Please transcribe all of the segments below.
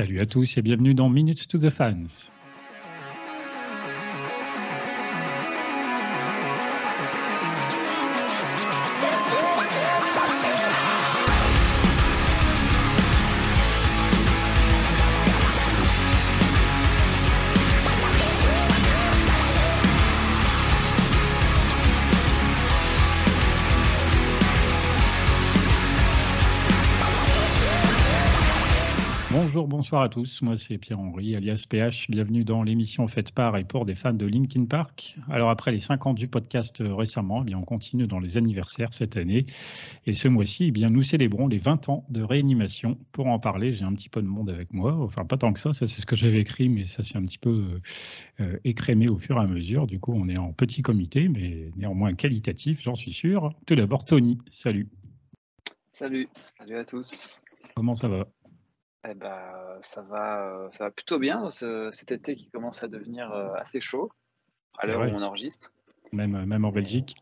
Salut à tous et bienvenue dans Minutes to the Fans. Bonsoir à tous. Moi, c'est Pierre-Henri, alias PH. Bienvenue dans l'émission faite par et pour des fans de Linkin Park. Alors, après les 5 ans du podcast récemment, eh bien, on continue dans les anniversaires cette année. Et ce mois-ci, eh bien, nous célébrons les 20 ans de réanimation. Pour en parler, j'ai un petit peu de monde avec moi. Enfin, pas tant que ça, ça c'est ce que j'avais écrit, mais ça s'est un petit peu euh, écrémé au fur et à mesure. Du coup, on est en petit comité, mais néanmoins qualitatif, j'en suis sûr. Tout d'abord, Tony, salut. Salut, salut à tous. Comment ça va? Eh ben, ça va, ça va plutôt bien cet été qui commence à devenir assez chaud à l'heure où on enregistre. Même, même en Belgique.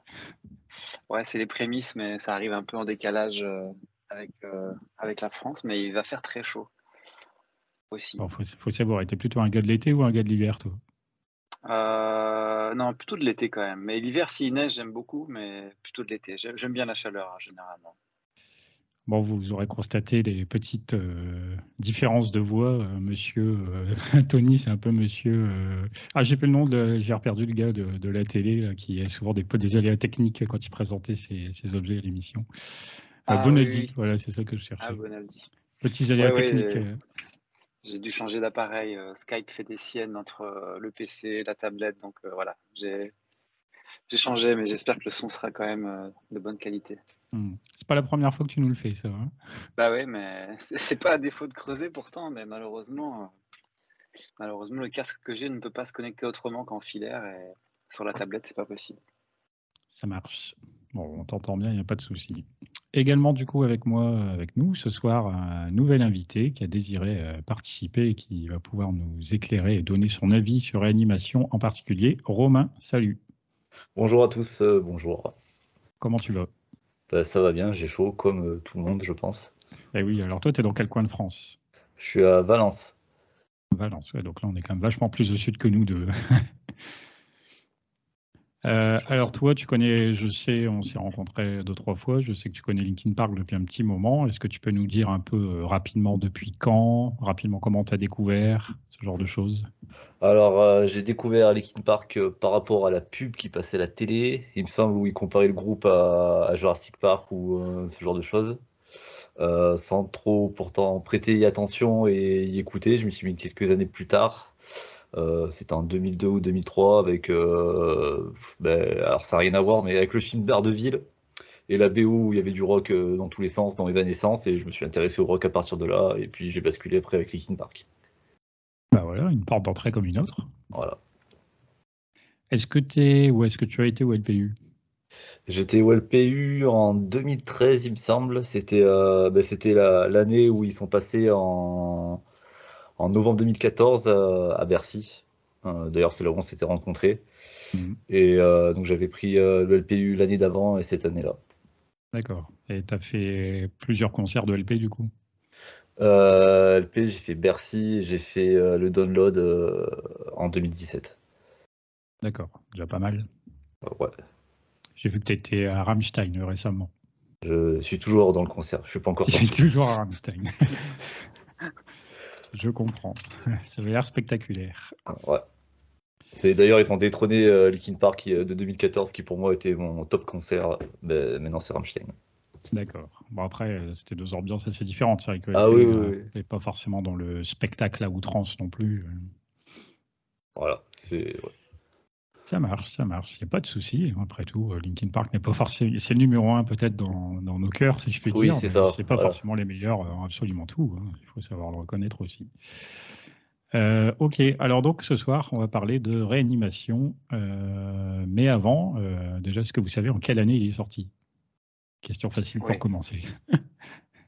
Ouais, c'est les prémices, mais ça arrive un peu en décalage avec, avec la France, mais il va faire très chaud aussi. Il faut, faut, savoir, était plutôt un gars de l'été ou un gars de l'hiver, toi? Euh, Non, plutôt de l'été quand même. Mais l'hiver, s'il neige, j'aime beaucoup, mais plutôt de l'été. J'aime bien la chaleur, hein, généralement. Bon, vous aurez constaté les petites euh, différences de voix. Euh, monsieur euh, Tony, c'est un peu monsieur. Ah, j'ai plus le nom de. J'ai perdu le gars de, la télé qui a souvent des, des aléas techniques quand il présentait ses, objets à l'émission. Ah, Bonaldi, voilà, c'est ça que je cherchais. Ah, Bonaldi. Petits aléas techniques. j'ai dû changer d'appareil. Skype fait des siennes entre le PC, la tablette, donc voilà. J'ai j'ai changé, mais j'espère que le son sera quand même euh, de bonne qualité. Hmm. C'est pas la première fois que tu nous le fais, ça. Hein bah oui, mais c'est pas à défaut de creuser pourtant, mais malheureusement, euh, malheureusement le casque que j'ai ne peut pas se connecter autrement qu'en filaire et sur la tablette, c'est pas possible. Ça marche. Bon, on t'entend bien, il n'y a pas de souci. Également, du coup, avec moi, avec nous, ce soir, un nouvel invité qui a désiré euh, participer et qui va pouvoir nous éclairer et donner son avis sur l'animation en particulier. Romain, salut. Bonjour à tous, euh, bonjour. Comment tu vas? Bah, Ça va bien, j'ai chaud comme euh, tout le monde, je pense. Eh oui, alors toi, tu es dans quel coin de France? Je suis à Valence. Valence, ouais, donc là, on est quand même vachement plus au sud que nous deux. Euh, alors toi, tu connais, je sais, on s'est rencontrés deux, trois fois, je sais que tu connais Linkin Park depuis un petit moment. Est-ce que tu peux nous dire un peu euh, rapidement depuis quand, rapidement comment tu as découvert, ce genre de choses? Alors euh, j'ai découvert Linkin Park par rapport à la pub qui passait à la télé, il me semble, où ils comparaient le groupe à, Jurassic Park ou ce genre de choses. sans trop pourtant prêter attention et y écouter, je me suis mis quelques années plus tard euh, c'était en 2002 ou 2003 avec, euh, ben, alors ça n'a rien à voir, mais avec le film Daredevil et la BO où il y avait du rock euh, dans tous les sens, dans Evanescence, et je me suis intéressé au rock à partir de là, et puis j'ai basculé après avec Linkin Park. Bah voilà, une porte d'entrée comme une autre. Voilà. Est-ce que tu es ou est-ce que tu as été au LPU J'étais au LPU en 2013, il me semble. C'était ben, c'était l'année où ils sont passés en, en novembre 2014 à, Bercy. Euh, d'ailleurs, c'est là où on s'était rencontrés. Mhm. Et euh, donc, j'avais pris euh, le LPU l'année d'avant et cette année-là. D'accord. Et tu as fait plusieurs concerts de LP du coup? LP, j'ai fait Bercy, j'ai fait le download en 2017. D'accord, déjà pas mal. ouais. J'ai vu que tu étais à Rammstein récemment. Je suis toujours dans le concert, je suis pas encore sorti. Toujours à Rammstein. Je comprends. Ça avait l'air spectaculaire. Ouais. C'est d'ailleurs ils ont détrôné euh, Linkin Park euh, de 2014 qui pour moi était mon top concert. Mais maintenant c'est Rammstein. D'accord. Bon après euh, c'était deux ambiances assez différentes. C'est vrai que ah, oui, oui, oui. pas forcément dans le spectacle à outrance non plus. Voilà. C'est ça marche, ça marche. Il n'y a pas de souci. Après tout, euh, Linkin Park n'est pas forcément. C'est le numéro un peut-être dans, nos cœurs, si je fais oui, dire. c'est ça. C'est pas forcément les meilleurs en absolument tout. Hein. Il faut savoir le reconnaître aussi. Euh, ok, alors donc ce soir, on va parler de réanimation. Euh, mais avant, déjà, est-ce que vous savez en quelle année il est sorti? Question facile pour commencer.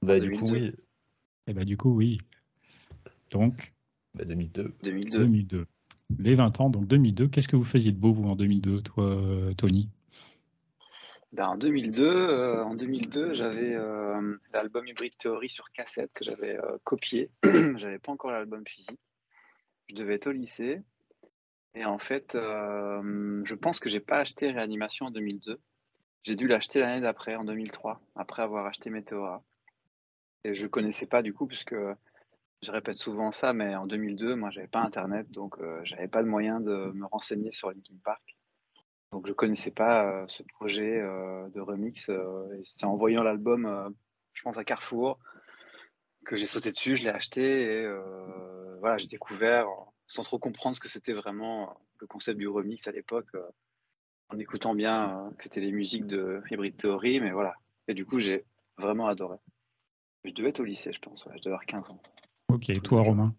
bah, du coup, oui. Eh bah, du coup, oui. Donc bah, 2002. 2002. 2002 les 20 ans, donc 2002. Qu'est-ce que vous faisiez de beau, vous, en 2002, toi, Tony? Ben, en 2002, en 2002 j'avais l'album Hybrid Theory sur cassette que j'avais copié. j'avais pas encore l'album physique. Je devais être au lycée. Et en fait, je pense que j'ai pas acheté Réanimation en 2002. J'ai dû l'acheter l'année d'après, en 2003, après avoir acheté Meteora. Et je connaissais pas du coup, puisque je répète souvent ça, mais en 2002, moi, j'avais pas Internet, donc euh, j'avais pas de moyen de me renseigner sur Linkin Park. Donc je connaissais pas euh, ce projet euh, de remix. c'est en voyant l'album, je pense à Carrefour, que j'ai sauté dessus, je l'ai acheté et voilà, j'ai découvert sans trop comprendre ce que c'était vraiment le concept du remix à l'époque, en écoutant bien que c'était les musiques de Hybrid Theory, mais voilà. Et du coup, j'ai vraiment adoré. Je devais être au lycée, je pense, je devais avoir 15 ans. Ok, toi Romain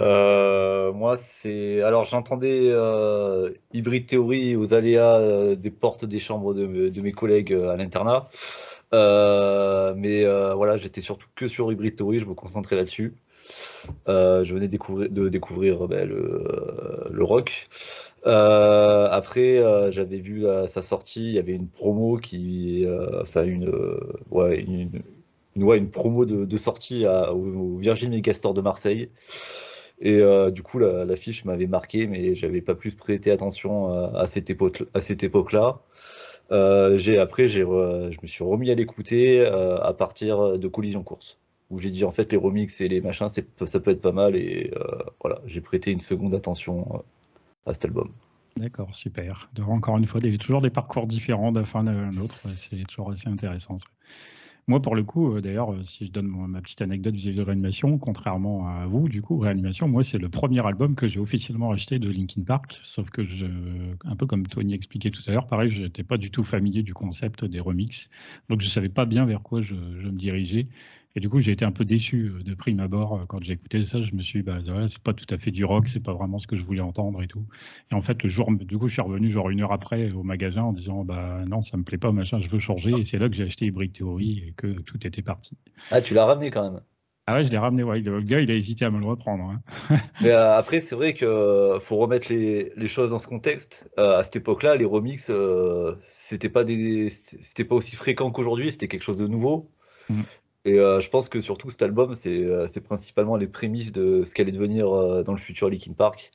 euh, moi, c'est. Alors, j'entendais euh, Hybrid Theory aux aléas euh, des portes des chambres de, mes collègues à l'internat. mais voilà, j'étais surtout que sur Hybrid Theory, je me concentrais là-dessus. je venais de découvrir ben, le, rock. après, j'avais vu sa sortie, il y avait une promo qui. Enfin, une, ouais, une, une, une promo de, sortie au, Virgin Megastore de Marseille. Et euh, du coup, l'affiche m'avait marqué, mais j'avais pas plus prêté attention euh, à, à cette époque-là. Euh, après, je me suis remis à l'écouter à partir de Collision Course, où j'ai dit en fait les remix et les machins, ça peut être pas mal. Et voilà, j'ai prêté une seconde attention à cet album. D'accord, super. encore une fois, il y a toujours des parcours différents d'un à l'autre. C'est toujours assez intéressant. Moi, pour le coup, euh, d'ailleurs, euh, si je donne ma petite anecdote vis-à-vis de Réanimation, contrairement à vous, du coup, Réanimation, moi, c'est le premier album que j'ai officiellement acheté de Linkin Park, sauf que, je, un peu comme Tony expliquait tout à l'heure, pareil, je n'étais pas du tout familier du concept des remixes, donc je ne savais pas bien vers quoi je, je me dirigeais. Et du coup, j'ai été un peu déçu euh, de prime abord euh, quand j'ai écouté ça. Je me suis dit, bah, c'est pas tout à fait du rock, c'est pas vraiment ce que je voulais entendre et tout. Et en fait, le jour, du coup, je suis revenu genre une heure après au magasin en disant, bah non, ça me plaît pas, machin, je veux changer. Et c'est là que j'ai acheté Hybrid Theory et que tout était parti. Ah, tu l'as ramené quand même. Ah ouais, je l'ai ramené. Ouais. Le gars, il a hésité à me le reprendre. Hein. Mais euh, après, c'est vrai que faut remettre les, les, choses dans ce contexte. à cette époque-là, les remix, c'était pas des, c'était pas aussi fréquent qu'aujourd'hui. C'était quelque chose de nouveau. Mm. Et euh, je pense que surtout cet album, euh, c'est principalement les prémices de ce qu'allait devenir euh, dans le futur Linkin Park.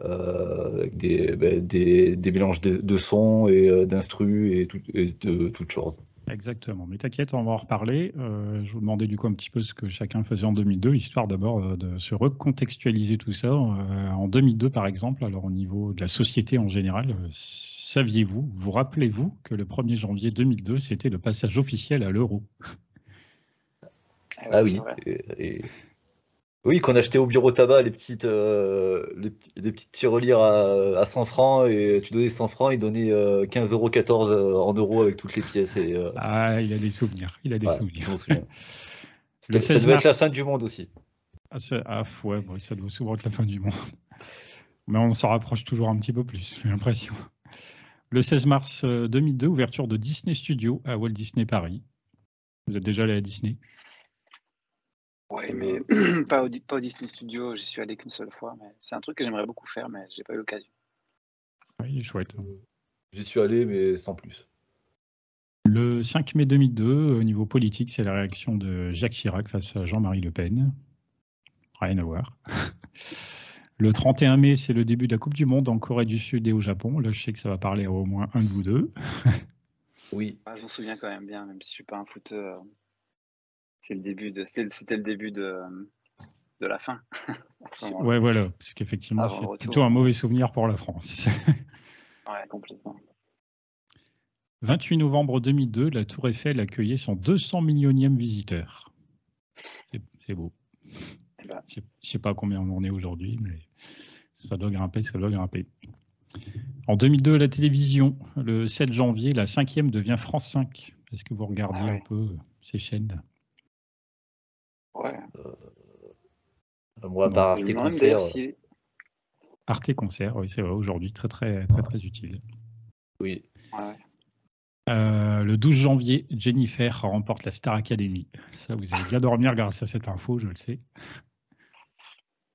avec des, ben, des, mélanges de, sons et d'instrus et, de toutes choses. Exactement, mais t'inquiète, on va en reparler. je vous demandais du coup un petit peu ce que chacun faisait en 2002, histoire d'abord de se recontextualiser tout ça. en 2002, par exemple, alors au niveau de la société en général, saviez-vous, vous, vous rappelez-vous que le 1er janvier 2002, c'était le passage officiel à l'euro? Ah, oui. Oui, qu'on achetait au bureau tabac les petites, euh, les, petites tirelires à, à, 100 francs et tu donnais 100 francs, il donnait 15 euros 14 en euros avec toutes les pièces. Et, euh, Ah, il a des souvenirs. Il a des souvenirs. Le ça doit être la fin du monde aussi. Ah, ah ouais, ça doit souvent être la fin du monde. Mais on s'en rapproche toujours un petit peu plus, j'ai l'impression. Le 16 mars 2002, euh, ouverture de Disney Studio à Walt Disney Paris. Vous êtes déjà allé à Disney? Ouais, mais pas, au, pas Disney Studio, j'y suis allé qu'une seule fois. Mais c'est un truc que j'aimerais beaucoup faire, mais j'ai pas eu l'occasion. Oui, chouette. J'y suis allé, mais sans plus. Le 5 mai 2002, au niveau politique, c'est la réaction de Jacques Chirac face à Jean-Marie Le Pen. Rien à voir. Le 31 mai, c'est le début de la Coupe du Monde en Corée du Sud et au Japon. Là, je sais que ça va parler à au moins un de vous deux. oui. Ah, je m'en souviens quand même bien, même si je suis pas un footeur. C'est le début de, c'était le début de, de la fin. ouais, voilà, parce qu'effectivement, c'est plutôt un mauvais souvenir pour la France. ouais, complètement. 28 novembre 2002, la Tour Eiffel accueillait son 200 millionième visiteur. C'est beau. Eh ben. Je ne sais pas combien on en est aujourd'hui, mais ça doit grimper, ça doit grimper. En 2002, la télévision, le 7 janvier, la cinquième devient France 5. Est-ce que vous regardez ah un peu ces chaînes? Ouais. Euh, moi, par Arte Concert. Arte Concert, oui, c'est vrai, aujourd'hui, très, très, très, très utile. Oui. Euh, le 12 janvier, Jennifer remporte la Star Academy. Ça, vous allez bien dormir grâce à cette info, je le sais.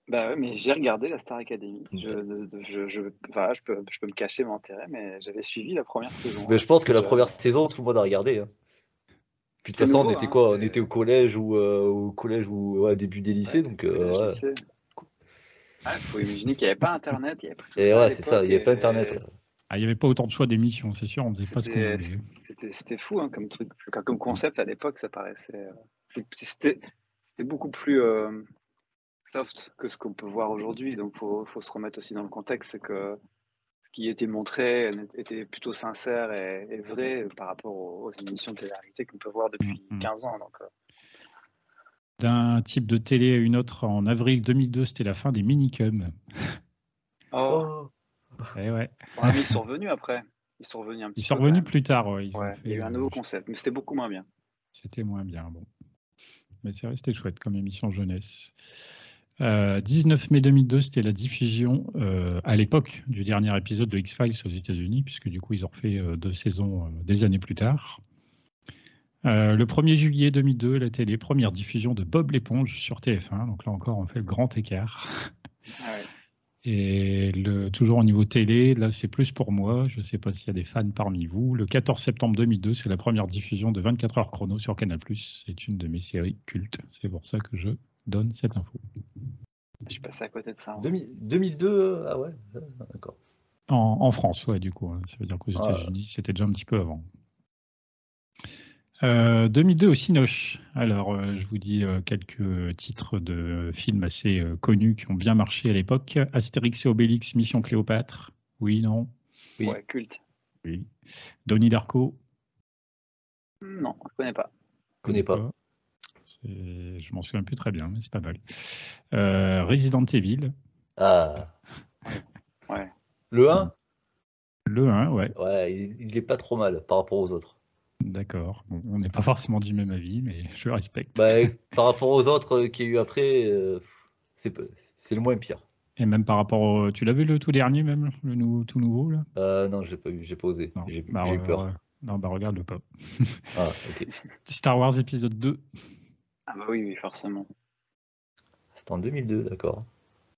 Bah ouais, mais j'ai regardé la Star Academy. Je, je, je, enfin, je, peux, je peux me cacher mon intérêt, mais j'avais suivi la première saison. Mais je pense que la première saison, tout le monde a regardé. Hein. Puis de toute façon, on était hein, quoi On était au collège ou euh, au collège ou ouais, début des lycées, donc. Euh, ouais. Il faut imaginer qu'il n'y avait pas Internet. Il y avait et ouais, c'est ça, il n'y avait pas Internet. Ah, il n'y avait pas autant de choix d'émissions, c'est sûr, on faisait pas ce qu'on voulait. C'était fou hein, comme truc, comme concept à l'époque, ça paraissait. Euh, c'était beaucoup plus soft que ce qu'on peut voir aujourd'hui. Donc, il faut, faut, se remettre aussi dans le contexte, c'est que ce qui était montré était plutôt sincère et, vrai par rapport aux, émissions de télé qu'on peut voir depuis 15 mm, mm. ans. Donc, euh. D'un type de télé à une autre, en avril 2002, c'était la fin des minicums. Oh. Et eh ouais. ils sont revenus après. Ils sont revenus un petit Ils sont revenus plus tard. Ils il y a eu un nouveau concept, mais c'était beaucoup moins bien. C'était moins bien, bon. Mais c'est resté chouette comme émission jeunesse. 19 euh, mai 2002, c'était la diffusion euh, à l'époque du dernier épisode de X-Files aux États-Unis, puisque du coup ils ont refait euh, deux saisons des années plus tard. le 1er juillet 2002, la télé, première diffusion de Bob l'éponge sur TF1. Donc là encore, on fait le grand écart. Ah Et le, toujours au niveau télé, là c'est plus pour moi. Je ne sais pas s'il y a des fans parmi vous. Le 14 septembre 2002, c'est la première diffusion de 24 heures chrono sur Canal+. C'est une de mes séries cultes. C'est pour ça que je donne cette info. Je suis passé à côté de ça. 2002, euh, ah ouais, d'accord. En, France, ouais, du coup. Hein. Ça veut dire qu'aux ah. États-Unis, c'était déjà un petit peu avant. 2002 euh, au Cinoche. Alors, euh, je vous dis quelques titres de films assez connus qui ont bien marché à l'époque. Astérix et Obélix, Mission Cléopâtre. Oui, non? Oui. Ouais, culte. Oui. Donnie Darko? Non, je connais pas. Je connais pas. Je m'en souviens plus très bien, mais c'est pas mal. Euh, Resident Evil. Ah. Ouais. Le 1 Le 1, ouais. Ouais, il, est pas trop mal par rapport aux autres. D'accord. on n'est pas forcément du même avis, mais je respecte. Bah, par rapport aux autres qu'il y a eu après, euh, c'est le moins pire. Et même par rapport au... Tu l'as vu le tout dernier, même Le nouveau, tout nouveau, là? Euh, Non, j'ai pas vu, j'ai pas osé. J'ai bah, eu peur. non, bah regarde le pas. ah. Star Wars épisode 2. Ah bah oui, oui, forcément. C'est en 2002, d'accord.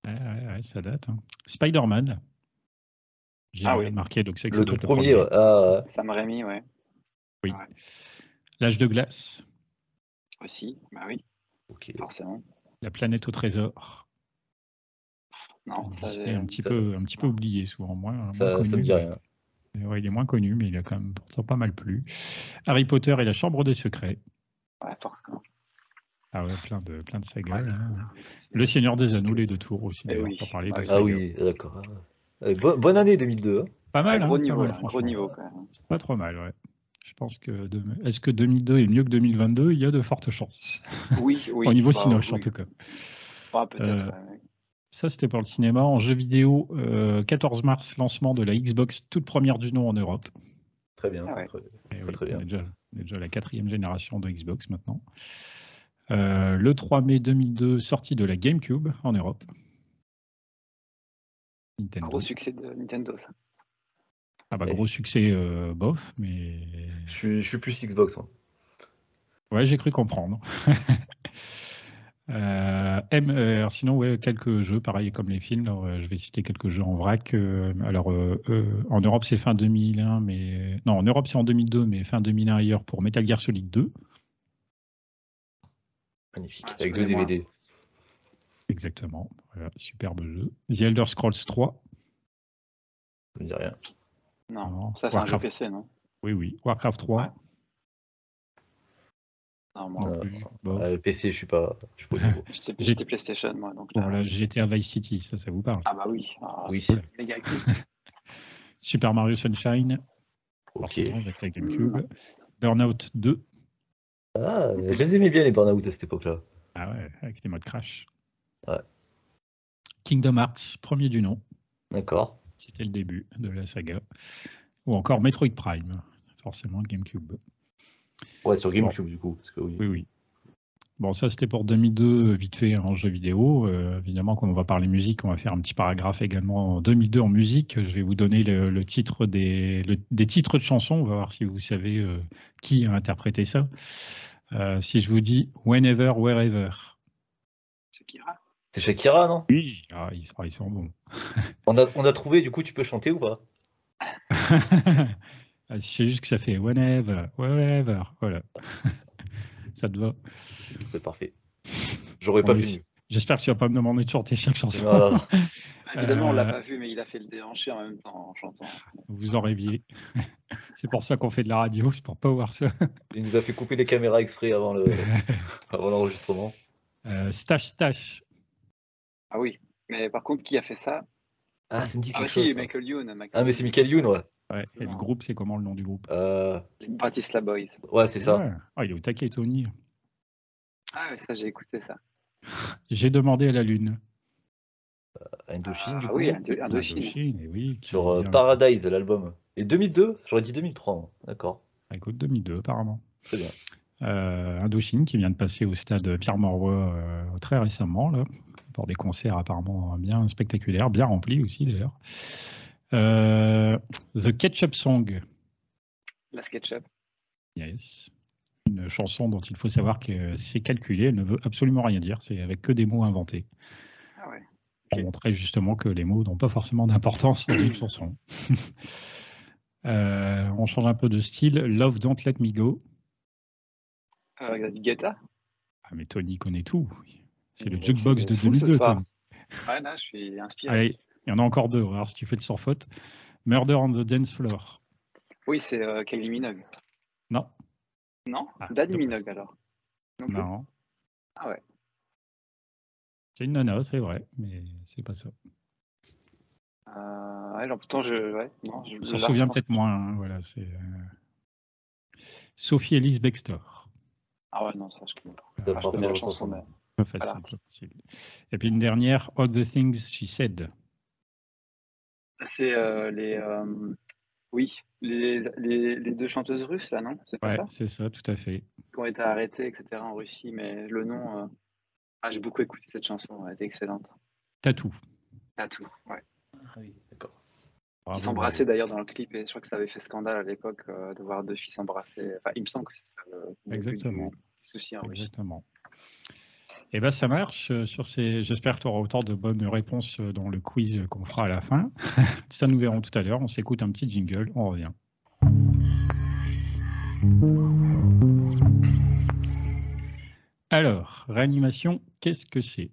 Ouais, ouais, ouais, ça date. Hein. Spider-Man. J'ai ah oui. marqué, donc c'est que le tout premier. premier. Ah, Sam Raimi, ouais. Oui. L'âge de glace. Aussi, bah oui. Ok. Forcément. La planète au trésor. Non, ça c'est un petit peu, un petit peu oublié souvent. Moins, ça, connu, ça me dit rien. Ouais, il est moins connu, mais il a quand même pourtant pas mal plu. Harry Potter et la Chambre des secrets. Ouais, forcément. Ah ouais, plein de, plein de sagas. Le Seigneur des Anneaux, les deux tours aussi, eh d'ailleurs, pour parler de Ah oui, d'accord. Euh, bonne année 2002. Hein. Pas mal, gros, hein, niveau, pas gros niveau, quand même. Pas trop mal, ouais. Je pense que est-ce que 2002 est mieux que 2022 Il y a de fortes chances. Oui, oui. Au niveau bah, Cinoche, en tout cas. Peut-être. Euh, ça, c'était pour le cinéma. En jeu vidéo, 14 euh, mars, lancement de la Xbox toute première du nom en Europe. Très bien. Ah très, très, bien. déjà, on est déjà la quatrième génération de Xbox maintenant. Euh, le 3 mai 2002, sortie de la GameCube en Europe. Nintendo. Gros succès de Nintendo, ça. Ah bah, gros succès, euh, bof, mais. Je suis, plus Xbox. Hein. Ouais, j'ai cru comprendre. Euh, M, sinon, ouais, quelques jeux, pareil comme les films. je vais citer quelques jeux en vrac. alors, en Europe, c'est fin 2001, mais non, en Europe, c'est en 2002, mais fin 2001 ailleurs pour Metal Gear Solid 2. Magnifique, avec deux DVD. Exactement. superbe jeu. The Elder Scrolls 3. Ça me dit rien. Non, ça c'est un jeu PC, non Oui, oui. Warcraft 3. Non, moi non plus. Euh, PC, je suis pas. J'étais PlayStation, moi. Donc là... J'étais à Vice City, ça, ça vous parle Ah, bah oui. Ah, oui. Super Mario Sunshine. Ok. Avec la GameCube. Burnout 2. Ah, je les aimais bien les burn-out à cette époque-là. Ah ouais, avec les modes crash. Ouais. Kingdom Hearts, premier du nom. D'accord. C'était le début de la saga. Ou encore Metroid Prime, forcément GameCube. Ouais, sur GameCube du coup. oui. oui, Bon, ça c'était pour 2002, vite fait en jeu vidéo. Euh, évidemment, quand on va parler musique, on va faire un petit paragraphe également en 2002 en musique. Je vais vous donner le, titre des, des, titres de chansons. On va voir si vous savez euh, qui a interprété ça. Euh, si je vous dis Whenever, Wherever. Shakira. C'est Shakira, non? Oui, ah, ils, sont, ils sont bons. on, a, on a trouvé, du coup, tu peux chanter ou pas? Ah, C'est juste que ça fait whenever, whenever, voilà. Ça te va. C'est parfait. J'aurais pas pu. J'espère que tu vas pas me demander de chanter chaque chanson. Évidemment, on l'a euh, pas vu, mais il a fait le déhanché en même temps en chantant. Vous en rêviez. c'est pour ça qu'on fait de la radio, c'est pour pas voir ça. Il nous a fait couper les caméras exprès avant l'enregistrement. Euh, stash, stash. Ah oui, mais par contre, qui a fait ça? Ah, c'est ah, si, Michael Youn. Ah, mais c'est Michael Youn, ouais. Ouais, et le groupe, c'est comment le nom du groupe? Euh... Les Bratislava Boys. Ouais, c'est ça. Ah, il est au taquet, Tony. Ah, ça, j'ai écouté ça. J'ai demandé à la Lune. Indochine, ah, du coup? Oui, Indochine. oui. Sur euh, Paradise, l'album. Et 2002 J'aurais dit 2003. D'accord. Ah, écoute, 2002, apparemment. Très bien. Euh, Indochine qui vient de passer au stade Pierre Mauroy euh, très récemment, là, pour des concerts apparemment bien spectaculaires, bien remplis aussi d'ailleurs. The Ketchup Song. La SketchUp. Yes. Une chanson dont il faut savoir que c'est calculé, elle ne veut absolument rien dire, c'est avec que des mots inventés. Ah ouais pour montrer justement que les mots n'ont pas forcément d'importance dans une chanson. euh, on change un peu de style. Love Don't Let Me Go. Avec David Guetta Ah, mais Tony connaît tout. C'est le jukebox de 2002. Ouais, là, je suis inspiré. Allez, il y en a encore deux. Alors, si tu fais le sans faute. Murder on the Dance Floor. Oui, c'est euh, Kylie Minogue. Non. Non? Ah, Danny Minogue alors. non. Ah ouais. C'est une nana, c'est vrai, mais c'est pas ça. Euh, ouais, pourtant, je. Ouais, non, je me souviens peut-être moins. Hein, voilà, c'est. Euh... Sophie Elise Baxter. Ah ouais, non, ça, je connais pas. Ah, je connais la chanson, mais. Pas facile, pas facile. Et puis une dernière, All the Things She Said. C'est euh, les. Euh, oui, les, les, les, deux chanteuses russes, là, non? C'est ouais, c'est ça, tout à fait. Qui ont été arrêtées, etc., en Russie, mais le nom. Euh, ah, j'ai beaucoup écouté cette chanson, elle était excellente. Tatou. Tatou, ouais. Ah oui, d'accord. Ils s'embrassaient d'ailleurs dans le clip et je crois que ça avait fait scandale à l'époque euh, de voir deux filles s'embrasser. Enfin, il me semble que c'est ça le Exactement. souci en Exactement. Eh ben ça marche euh, sur ces. J'espère que tu auras autant de bonnes réponses euh, dans le quiz qu'on fera à la fin. ça nous verrons tout à l'heure. On s'écoute un petit jingle, on revient. Alors, réanimation, qu'est-ce que c'est?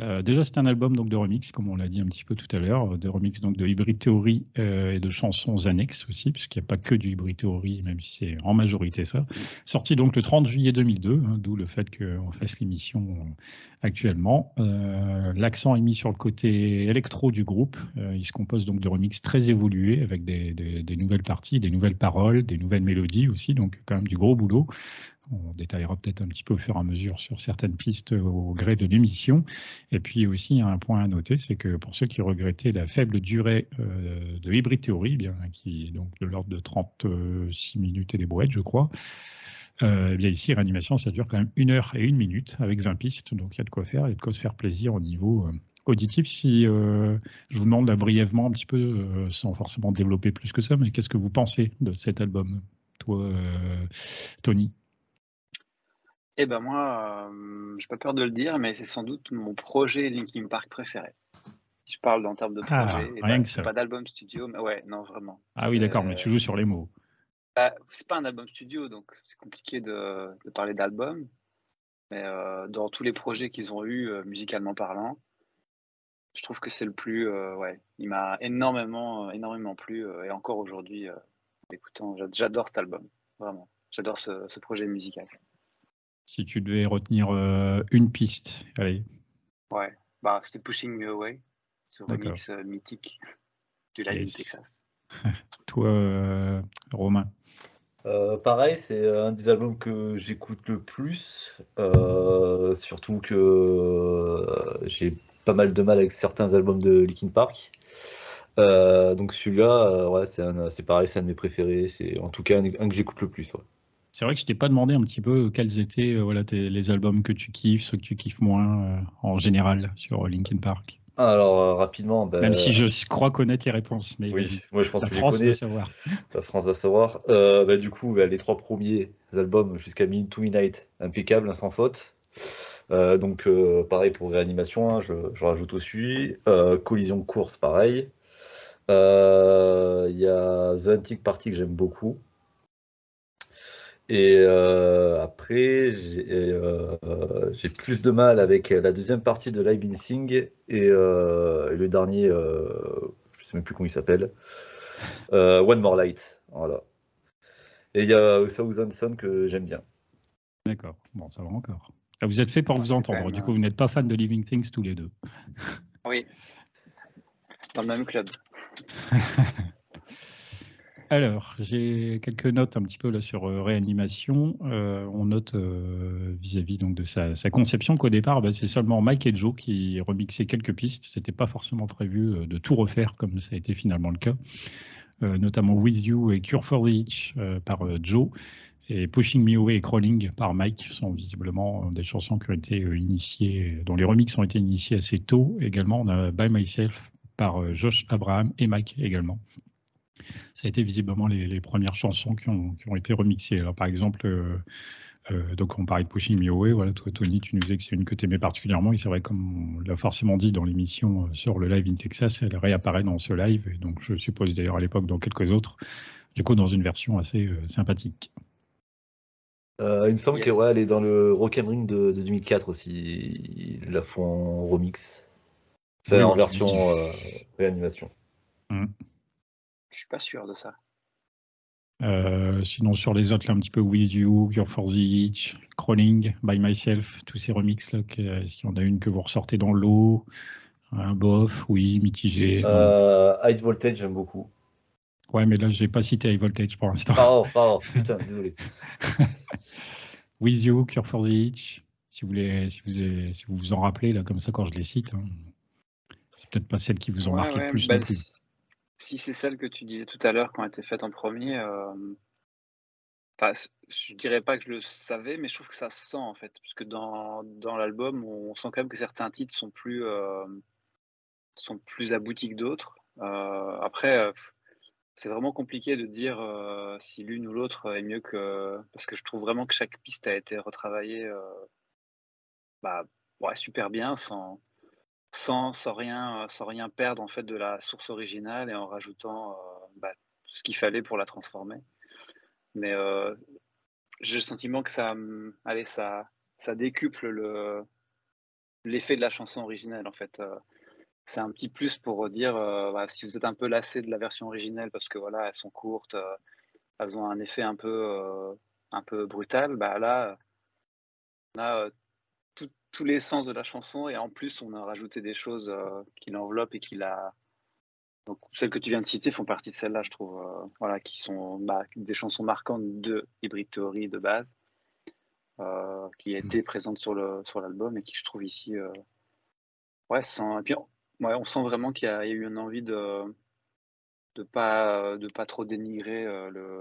Euh, déjà, c'est un album donc de remix, comme on l'a dit un petit peu tout à l'heure, de remix donc de Hybrid Theory euh, et de chansons annexes aussi, puisqu'il n'y a pas que du Hybrid Theory, même si c'est en majorité ça. Sorti donc le 30 juillet 2002, hein, d'où le fait qu'on fasse l'émission euh, actuellement. L'accent est mis sur le côté électro du groupe. il se compose donc de remix très évolués avec des, des, nouvelles parties, des nouvelles paroles, des nouvelles mélodies aussi, donc quand même du gros boulot. On détaillera peut-être un petit peu au fur et à mesure sur certaines pistes au gré de l'émission. Et puis aussi, un point à noter, c'est que pour ceux qui regrettaient la faible durée euh, de Hybrid Theory, eh bien, qui est donc de l'ordre de 36 minutes et des brouettes, je crois, euh, eh bien ici, réanimation, ça dure quand même une heure et une minute avec 20 pistes, donc il y a de quoi faire, il y a de quoi se faire plaisir au niveau euh, auditif. Si je vous demande là, brièvement un petit peu, sans forcément développer plus que ça, mais qu'est-ce que vous pensez de cet album, toi, Tony? Eh ben moi, euh, j'ai pas peur de le dire, mais c'est sans doute mon projet Linkin Park préféré. Si je parle en termes de ah, projet, que ça. pas d'album studio, mais ouais, non vraiment. Ah oui, d'accord, mais tu joues sur les mots. Bah, c'est pas un album studio, donc c'est compliqué de, parler d'album. Mais euh, dans tous les projets qu'ils ont eu, euh, musicalement parlant, je trouve que c'est le plus, ouais, il m'a énormément, énormément plu et encore aujourd'hui, écoutant, j'adore cet album, vraiment. J'adore ce projet musical. Si tu devais retenir euh, une piste, allez. Ouais, bah, c'était Pushing Me Away, ce remix euh, mythique du Live in Texas. Toi, euh, Romain pareil, c'est un des albums que j'écoute le plus, surtout que j'ai pas mal de mal avec certains albums de Linkin Park. donc celui-là, ouais, c'est pareil, c'est un de mes préférés, c'est en tout cas un, un que j'écoute le plus. Ouais. C'est vrai que je t'ai pas demandé un petit peu quels étaient euh, voilà, les albums que tu kiffes, ceux que tu kiffes moins euh, en général sur Linkin Park. Alors euh, rapidement, ben, même si je crois connaître les réponses, mais oui, moi je pense la que France va savoir. La France va savoir. Ben, du coup, ben, les trois premiers albums jusqu'à Minute to Midnight, impeccable, sans faute. donc pareil pour réanimation, hein, je, je, rajoute aussi. collision course, pareil. Il y a The Antique Party que j'aime beaucoup. Et euh, après, euh, j'ai plus de mal avec la deuxième partie de Live in Sing et, euh, le dernier, je sais même plus comment il s'appelle, One More Light. Voilà. Et il y a Southern Sun que j'aime bien. D'accord, bon, ça va encore. Ah, vous êtes fait pour vous entendre, du coup, vous n'êtes pas fan de Living Things tous les deux. Oui, dans le même club. Alors, j'ai quelques notes un petit peu sur euh, réanimation. Euh, on note euh, vis-à-vis donc de sa, conception qu'au départ, bah, c'est seulement Mike et Joe qui remixaient quelques pistes. C'était pas forcément prévu de tout refaire comme ça a été finalement le cas, notamment With You et Cure for the par Joe et Pushing Me Away et Crawling par Mike sont visiblement des chansons qui ont été initiées, dont les remixes ont été initiés assez tôt. Également, By Myself par Josh Abraham et Mike également ça a été visiblement les, premières chansons qui ont, été remixées. Alors, par exemple, euh, euh, donc on parlait de Pushing Me Away, voilà, toi Tony, tu nous disais que c'est une que tu aimais particulièrement, et c'est vrai, comme on l'a forcément dit dans l'émission euh, sur le live in Texas, elle réapparaît dans ce live, et donc je suppose d'ailleurs à l'époque dans quelques autres, du coup dans une version assez sympathique. il me semble qu'elle ouais, est dans le Rock Ring de, 2004 aussi, ils la font en remix, en version réanimation. Mmh. Je suis pas sûr de ça. Euh, sinon, sur les autres, là, un petit peu With You, You're for the Itch, Crawling, By Myself, tous ces remixes, là, est-ce qu'il y en a une que vous ressortez dans l'eau? Un bof, oui, mitigé. Euh, High Voltage, j'aime beaucoup. Ouais, mais là, je n'ai pas cité High Voltage pour l'instant. Oh, oh, putain, désolé. With You, Cure for the Itch, si vous, voulez, si, vous, si vous vous en rappelez, là, comme ça, quand je les cite. Hein. C'est peut-être pas celles qui vous ont marqué le plus bah, non plus si c'est celle que tu disais tout à l'heure quand elle était faite en premier, euh, enfin, je dirais pas que je le savais, mais je trouve que ça se sent en fait, puisque dans, dans l'album, on sent quand même que certains titres sont plus, euh, sont plus aboutis que d'autres. Euh, après, c'est vraiment compliqué de dire si l'une ou l'autre est mieux que. Parce que je trouve vraiment que chaque piste a été retravaillée bah, super bien, sans, sans, sans, rien, perdre en fait de la source originale et en rajoutant euh, bah, ce qu'il fallait pour la transformer. Mais euh, j'ai le sentiment que ça, allez, ça, décuple le, l'effet de la chanson originale en fait. Euh, c'est un petit plus pour dire bah, si vous êtes un peu lassé de la version originelle parce que voilà elles sont courtes, elles ont un effet un peu un peu brutal, bah là on a tous les sens de la chanson et en plus on a rajouté des choses euh, qui l'enveloppent et qui la donc celles que tu viens de citer font partie de celles-là je trouve euh, voilà qui sont bah, des chansons marquantes de Hybrid Theory de base euh, qui étaient présentes sur le sur l'album et qui je trouve ici ouais sans et puis ouais, on sent vraiment qu'il y, a eu une envie de de pas de pas trop dénigrer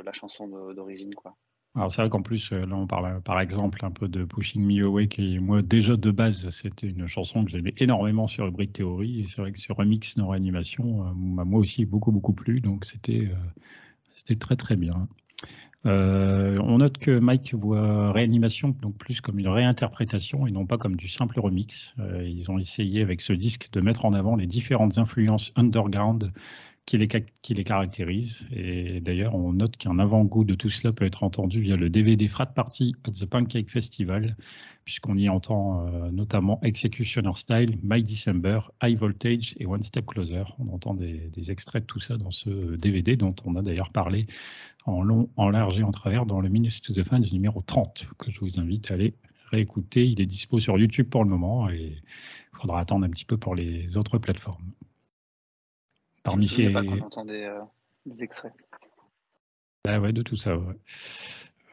la chanson d'origine quoi alors c'est vrai qu'en plus, euh, là on parle par exemple un peu de Pushing Me Away, qui moi déjà de base c'était une chanson que j'aimais énormément sur Hybrid Theory, et c'est vrai que sur Remix non réanimation euh, moi aussi beaucoup beaucoup plu, donc c'était euh, c'était très très bien. on note que Mike voit réanimation donc plus comme une réinterprétation et non pas comme du simple remix. ils ont essayé avec ce disque de mettre en avant les différentes influences underground qui les, caractérise. Et d'ailleurs, on note qu'un avant-goût de tout cela peut être entendu via le DVD Frat Party at the Pancake Festival, puisqu'on y entend euh, notamment Executioner Style, My December, High Voltage et One Step Closer. On entend des, extraits de tout ça dans ce DVD, dont on a d'ailleurs parlé en long, en large et en travers dans le Minutes to the Fans numéro 30, que je vous invite à aller réécouter. Il est dispo sur YouTube pour le moment et il faudra attendre un petit peu pour les autres plateformes. Parmi ces. Pas qu'on des, euh, des, extraits. Ah ouais, de tout ça, ouais.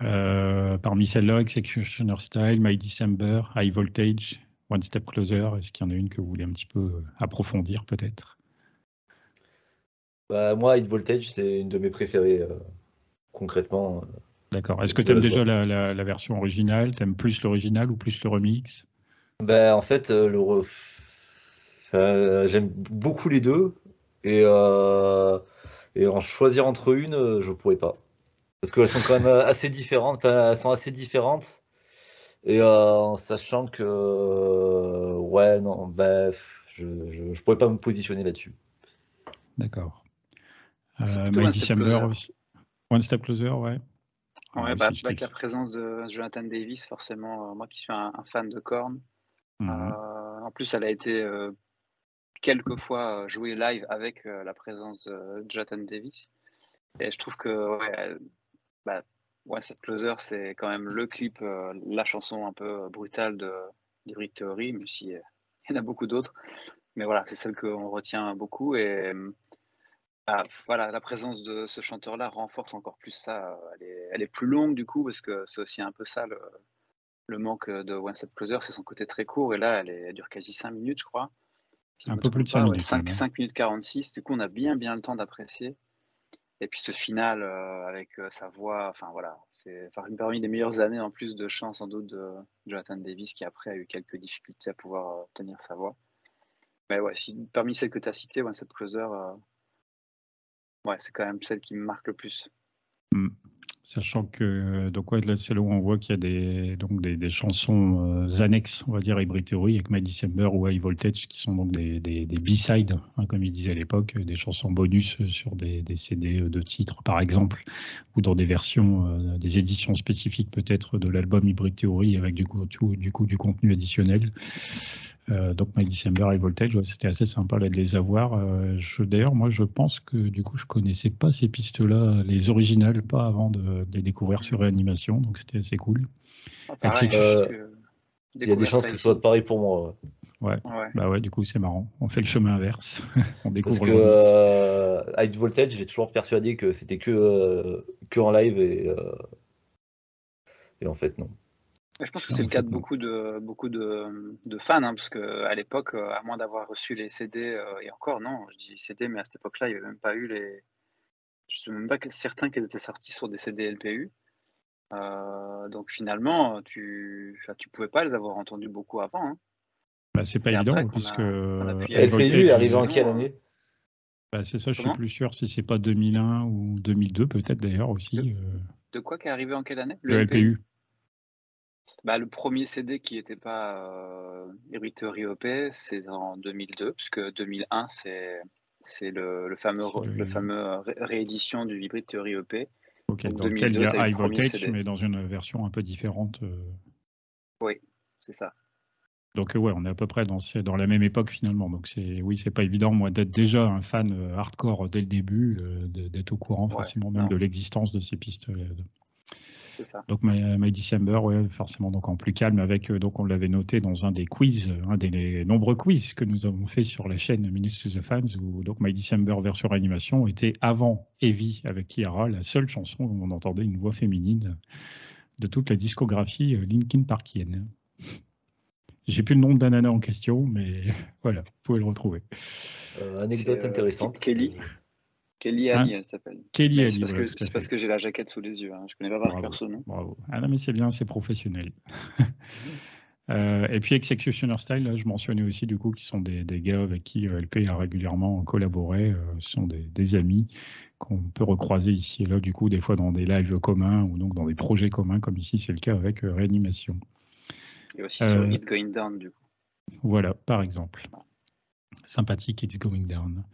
Euh, parmi celles-là, Executioner Style, My December, High Voltage, One Step Closer, est-ce qu'il y en a une que vous voulez un petit peu euh, approfondir peut-être? Bah, Moi, High Voltage, c'est une de mes préférées, concrètement. D'accord. Est-ce que tu aimes déjà la, la, version originale? Tu aimes plus l'original ou plus le remix? Bah, En fait, le j'aime beaucoup les deux. Et, euh, et en choisir entre une, euh, je pourrais pas. Parce qu'elles sont quand même assez différentes. Elles sont assez différentes. Et en sachant que, ouais, non, bref, je ne pourrais pas me positionner là-dessus. D'accord. Euh, My December, One Step Closer, ouais. Ouais, bah, avec la présence de Jonathan Davis, forcément, moi qui suis un, fan de Korn, mhm. en plus, elle a été quelques fois jouée live avec la présence de Jonathan Davis. Et je trouve que ouais, bah, Closer, c'est quand même le clip, euh, la chanson un peu brutale de d'Eric Theory, même s'il y en a beaucoup d'autres. Mais voilà, c'est celle qu'on retient beaucoup. Et bah, voilà, la présence de ce chanteur-là renforce encore plus ça. Elle est, plus longue du coup, parce que c'est aussi un peu ça le, manque de One Step Closer, c'est son côté très court. Et là, elle, dure quasi 5 minutes, je crois. Un peu plus de 5 minutes. 5, 5 minutes 46. Du coup, on a bien, bien le temps d'apprécier. Et puis ce final euh, avec euh, sa voix, enfin voilà, c'est parmi les meilleures années en plus de chant sans doute de Jonathan Davis qui après a eu quelques difficultés à pouvoir euh, tenir sa voix. Mais ouais, si, parmi celles que tu as citées, Set Closer, ouais, c'est quand même celle qui me marque le plus. Mm. Sachant que donc ouais, là c'est là où on voit qu'il y a des donc des, chansons euh, annexes, on va dire Hybrid Theory avec My December ou High Voltage qui sont donc des, des, B-sides, hein, comme il disait à l'époque, des chansons bonus sur des, des, CD de titres par exemple, ou dans des versions, euh, des éditions spécifiques peut-être de l'album Hybrid Theory avec du coup, du coup du contenu additionnel. Euh, donc My December et Voltage, c'était assez sympa là, de les avoir. Euh, D'ailleurs, moi, je pense que du coup, je connaissais pas ces pistes-là, les originales, pas avant de, les découvrir sur réanimation, donc c'était assez cool. Ah, euh, il y a des chances que ce soit pareil pour moi. Ouais. Bah ouais, du coup, c'est marrant. On fait le chemin inverse. On découvre Parce que euh, High Voltage, j'ai toujours persuadé que c'était que, euh, que en live et, et en fait, non. Je pense que c'est le cas de beaucoup de, beaucoup de, fans, hein, parce qu'à l'époque, euh, à moins d'avoir reçu les CD, euh, et encore, non, je dis CD, mais à cette époque-là, il n'y avait même pas eu les. Je ne suis même pas certain qu'elles étaient sorties sur des CD LPU. Euh, donc finalement, tu ne pouvais pas les avoir entendues beaucoup avant. Hein. Bah, c'est pas évident, puisque. LPU est arrivé en quelle année? Bah, C'est ça, je ne suis plus sûr si c'est pas 2001 ou 2002, peut-être d'ailleurs aussi. De, quoi qui est arrivé en quelle année? Le, LPU. Bah, le premier CD qui n'était pas euh, Theory OP, c'est en 2002, puisque 2001, c'est c'est le, le, fameux, le... fameux réédition du Hybrid Theory OP. Ok, dans lequel il y a High Voltage, mais dans une version un peu différente. Euh. Oui, c'est ça. Donc ouais, on est à peu près dans, dans la même époque finalement. Donc c'est oui, c'est pas évident moi d'être déjà un fan euh, hardcore dès le début, euh, d'être au courant forcément même de l'existence de ces pistes. Donc My, December, ouais, forcément donc en plus calme avec euh, donc on l'avait noté dans un des quiz, un des nombreux quiz que nous avons fait sur la chaîne Minutes to the Fans où donc My December version animation était avant Heavy avec Kiara, la seule chanson où on entendait une voix féminine de toute la discographie euh, Linkin Parkienne. J'ai plus le nom de en question, mais voilà, vous pouvez le retrouver. Euh, anecdote intéressante. Kelly. Kelly hein Ali, elle s'appelle. Kelly Ali. C'est parce, que, j'ai la jaquette sous les yeux. Hein. Je connais pas par cœur son nom. Bravo. Ah non, mais c'est bien, c'est professionnel. Euh, et puis Executioner Style, là, je mentionnais aussi du coup qui sont des, des gars avec qui euh, LP a régulièrement collaboré. Euh, ce sont des, des amis qu'on peut recroiser ici et là, du coup, des fois dans des lives communs ou donc dans des projets communs, comme ici c'est le cas avec Réanimation. Et aussi sur It's Going Down, du coup. Voilà, par exemple. Sympathique It's Going Down.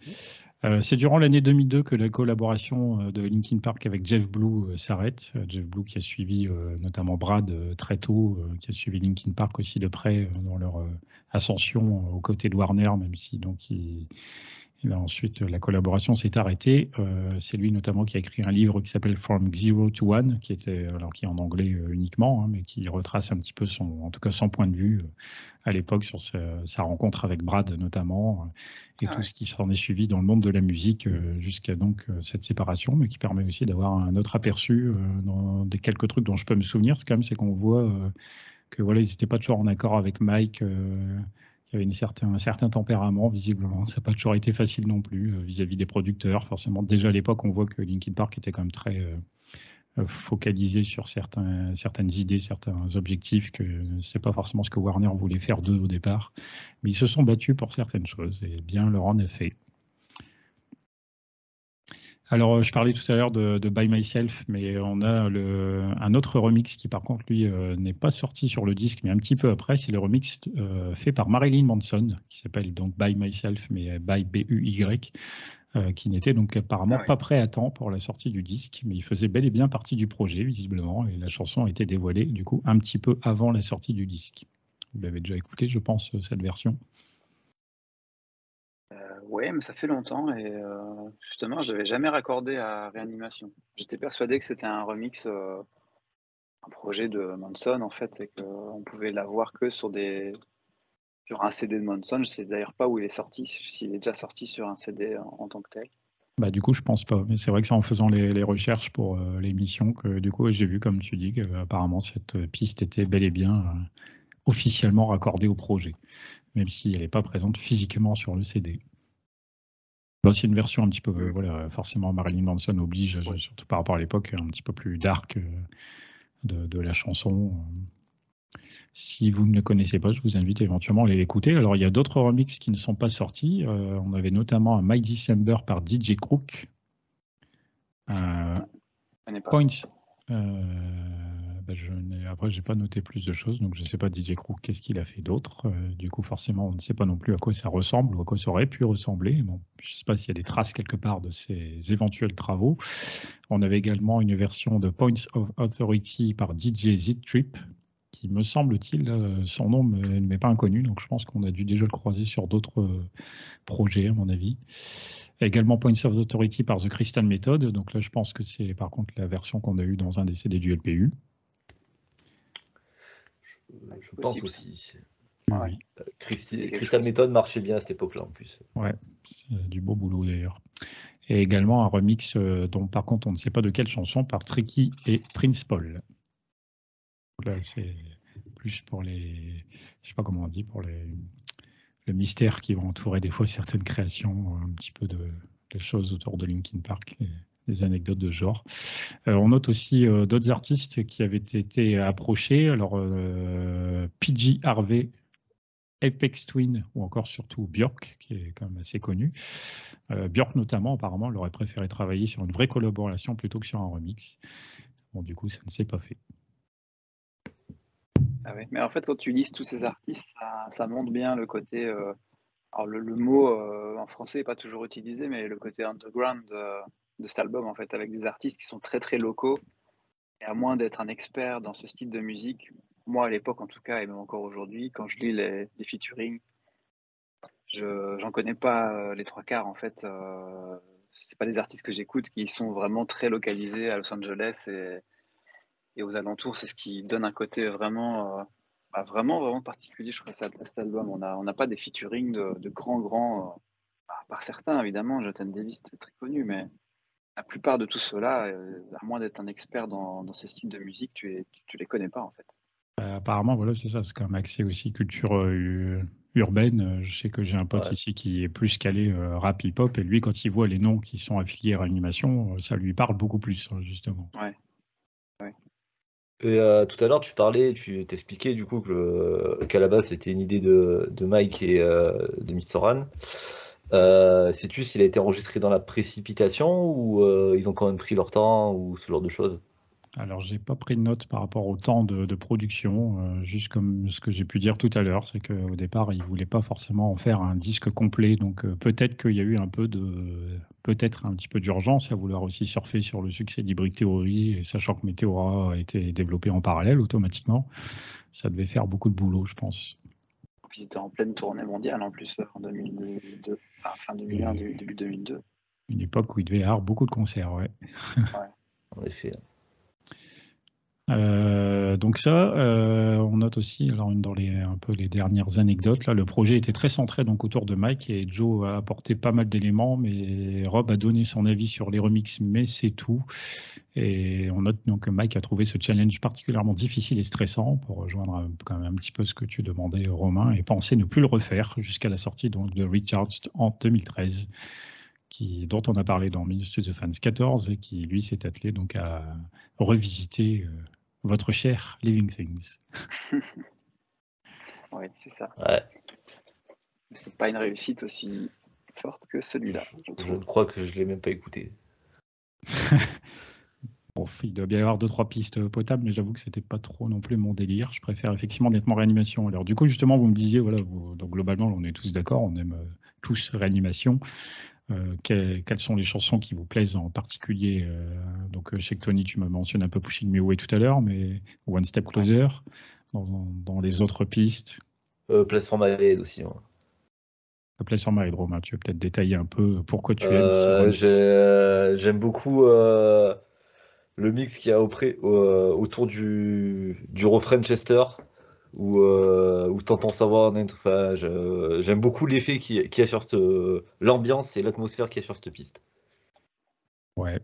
Euh, c'est durant l'année 2002 que la collaboration euh, de Linkin Park avec Jeff Blue euh, s'arrête. Jeff Blue qui a suivi notamment Brad très tôt, qui a suivi Linkin Park aussi de près dans leur ascension aux côtés de Warner, même si donc il, et ensuite, la collaboration s'est arrêtée. Euh, c'est lui notamment qui a écrit un livre qui s'appelle From Zero to One, qui était alors qui est en anglais euh, uniquement, hein, mais qui retrace un petit peu son, en tout cas son point de vue euh, à l'époque sur sa, rencontre avec Brad notamment et ah tout ce qui s'en est suivi dans le monde de la musique jusqu'à donc cette séparation, mais qui permet aussi d'avoir un autre aperçu dans des quelques trucs dont je peux me souvenir. Quand même, c'est qu'on voit que voilà, ils n'étaient pas toujours en accord avec Mike il y avait certain, un certain tempérament, visiblement. Ça n'a pas toujours été facile non plus euh, vis-à-vis des producteurs. Forcément, déjà à l'époque, on voit que Linkin Park était quand même très euh, euh, focalisé sur certaines idées, certains objectifs, que c'est pas forcément ce que Warner voulait faire d'eux au départ. Mais ils se sont battus pour certaines choses, et bien leur en effet. Alors, euh, je parlais tout à l'heure de, By Myself, mais on a le, un autre remix qui, par contre, lui, euh, n'est pas sorti sur le disque, mais un petit peu après. C'est le remix euh, fait par Marilyn Manson, qui s'appelle donc By Myself, mais By B-U-Y, qui n'était donc apparemment ah pas prêt à temps pour la sortie du disque, mais il faisait bel et bien partie du projet, visiblement, et la chanson a été dévoilée, du coup, un petit peu avant la sortie du disque. Vous l'avez déjà écouté, je pense, cette version? Oui, mais ça fait longtemps et euh, justement, je l'avais jamais raccordé à Réanimation. J'étais persuadé que c'était un remix, euh, un projet de Manson en fait, et qu'on pouvait l'avoir que sur des sur un CD de Manson. Je sais d'ailleurs pas où il est sorti, s'il est déjà sorti sur un CD en, tant que tel. Bah, du coup, je pense pas. Mais c'est vrai que c'est en faisant les, recherches pour euh, l'émission que du coup, j'ai vu, comme tu dis, qu'apparemment cette piste était bel et bien officiellement raccordée au projet, même si elle n'est pas présente physiquement sur le CD. C'est une version un petit peu, euh, voilà, forcément Marilyn Manson oblige, euh, surtout par rapport à l'époque, un petit peu plus dark euh, de, la chanson. Si vous ne le connaissez pas, je vous invite éventuellement à aller l'écouter. Alors, il y a d'autres remixes qui ne sont pas sortis. on avait notamment un My December par DJ Crook. Points. Bah, je j'ai pas noté plus de choses, donc je ne sais pas DJ Crew qu'est-ce qu'il a fait d'autre? Euh, du coup, forcément, on ne sait pas non plus à quoi ça ressemble ou à quoi ça aurait pu ressembler. Je ne sais pas s'il y a des traces quelque part de ces éventuels travaux. On avait également une version de Points of Authority par DJ Z-Trip, qui me semble-t-il, euh, son nom ne m'est pas inconnu, donc je pense qu'on a dû déjà le croiser sur d'autres euh, projets, à mon avis. Également Points of Authority par The Crystal Method, donc là je pense que c'est par contre la version qu'on a eue dans un des CD du LPU. Je pense aussi. Euh, Crystal Method marchait bien à cette époque-là en plus. Ouais, c'est du beau boulot d'ailleurs. Et également un remix euh, dont par contre on ne sait pas de quelle chanson par Tricky et Prince Paul. Là c'est plus pour les, je sais pas comment on dit, pour les le mystère qui va entourer des fois certaines créations, un petit peu de, choses autour de Linkin Park des anecdotes de genre. Euh, on note aussi euh, d'autres artistes qui avaient été approchés. Alors, euh, PG Harvey, Apex Twin ou encore surtout Björk, qui est quand même assez connu. Björk notamment, apparemment, elle aurait préféré travailler sur une vraie collaboration plutôt que sur un remix. Bon, du coup, ça ne s'est pas fait. Ah Mais en fait, quand tu lis tous ces artistes, ça, montre bien le côté. alors, le, mot en français n'est pas toujours utilisé, mais le côté underground de cet album, en fait, avec des artistes qui sont très très locaux. Et à moins d'être un expert dans ce style de musique, moi à l'époque en tout cas, et même encore aujourd'hui, quand je lis les, les featuring, je j'en connais pas euh, les trois quarts en fait. Euh, c'est pas des artistes que j'écoute qui sont vraiment très localisés à Los Angeles et, et aux alentours. C'est ce qui donne un côté vraiment, euh, bah, vraiment, vraiment particulier, je crois, à cet album. On n'a on a pas des featuring de, de grands, grands, euh, bah, par certains évidemment. Jonathan Davis, c'est très connu, mais la plupart de tout cela, euh, à moins d'être un expert dans, ces styles de musique, tu, ne tu, les connais pas en fait. Euh, apparemment, voilà, c'est ça, c'est comme accès aussi culture euh, urbaine. Je sais que j'ai un pote ici qui est plus calé rap hip-hop et lui, quand il voit les noms qui sont affiliés à animation, ça lui parle beaucoup plus, hein, justement. Ouais. Et tout à l'heure, tu parlais, tu t'expliquais du coup que qu'à la base c'était une idée de, Mike et de Mistoran. Euh, Sais-tu s'il a été enregistré dans la précipitation ou euh, ils ont quand même pris leur temps ou ce genre de choses? Alors, j'ai pas pris de note par rapport au temps de, production, euh, juste comme ce que j'ai pu dire tout à l'heure, c'est qu'au départ, ils voulaient pas forcément en faire un disque complet, donc euh, peut-être qu'il y a eu un peu de, peut-être un petit peu d'urgence à vouloir aussi surfer sur le succès d'Hybrid Theory, et sachant que Meteora a été développé en parallèle automatiquement, ça devait faire beaucoup de boulot, je pense. Puis c'était en pleine tournée mondiale en plus, en 2002, fin 2001, début 2002. Une époque où il devait y avoir beaucoup de concerts, ouais. ouais. en effet. Euh, donc ça, euh, on note aussi, alors dans les un peu les dernières anecdotes, là, le projet était très centré donc autour de Mike et Joe a apporté pas mal d'éléments, mais Rob a donné son avis sur les remixes, mais c'est tout. Et on note donc que Mike a trouvé ce challenge particulièrement difficile et stressant pour rejoindre quand même un petit peu ce que tu demandais Romain et penser ne plus le refaire jusqu'à la sortie donc de Recharged en 2013. Qui, dont on a parlé dans Minutes to the Fans 14 et qui lui s'est attelé donc à revisiter euh, votre cher Living Things. oui, c'est ça. Ouais. C'est pas une réussite aussi forte que celui-là. Je, crois que je l'ai même pas écouté. Bon, il doit bien y avoir deux trois pistes potables, mais j'avoue que c'était pas trop non plus mon délire. Je préfère effectivement nettement réanimation. Alors du coup, justement, vous me disiez, voilà, donc globalement, on est tous d'accord, on aime euh, tous réanimation. Euh, quelles, sont les chansons qui vous plaisent en particulier euh, Donc, je sais que Tony, tu m'as mentionné un peu Pushing Me Away tout à l'heure, mais One Step Closer, dans, les autres pistes. Place for My Head aussi. Ouais. Place for My Head, Romain, tu veux peut-être détailler un peu pourquoi tu aimes J'aime beaucoup le mix qu'il y a euh, autour du, du refrain Chester, où, euh, où t'entends savoir. Enfin, J'aime beaucoup l'effet qui, qui a sur cette. l'ambiance et l'atmosphère qui a sur cette piste. Ouais.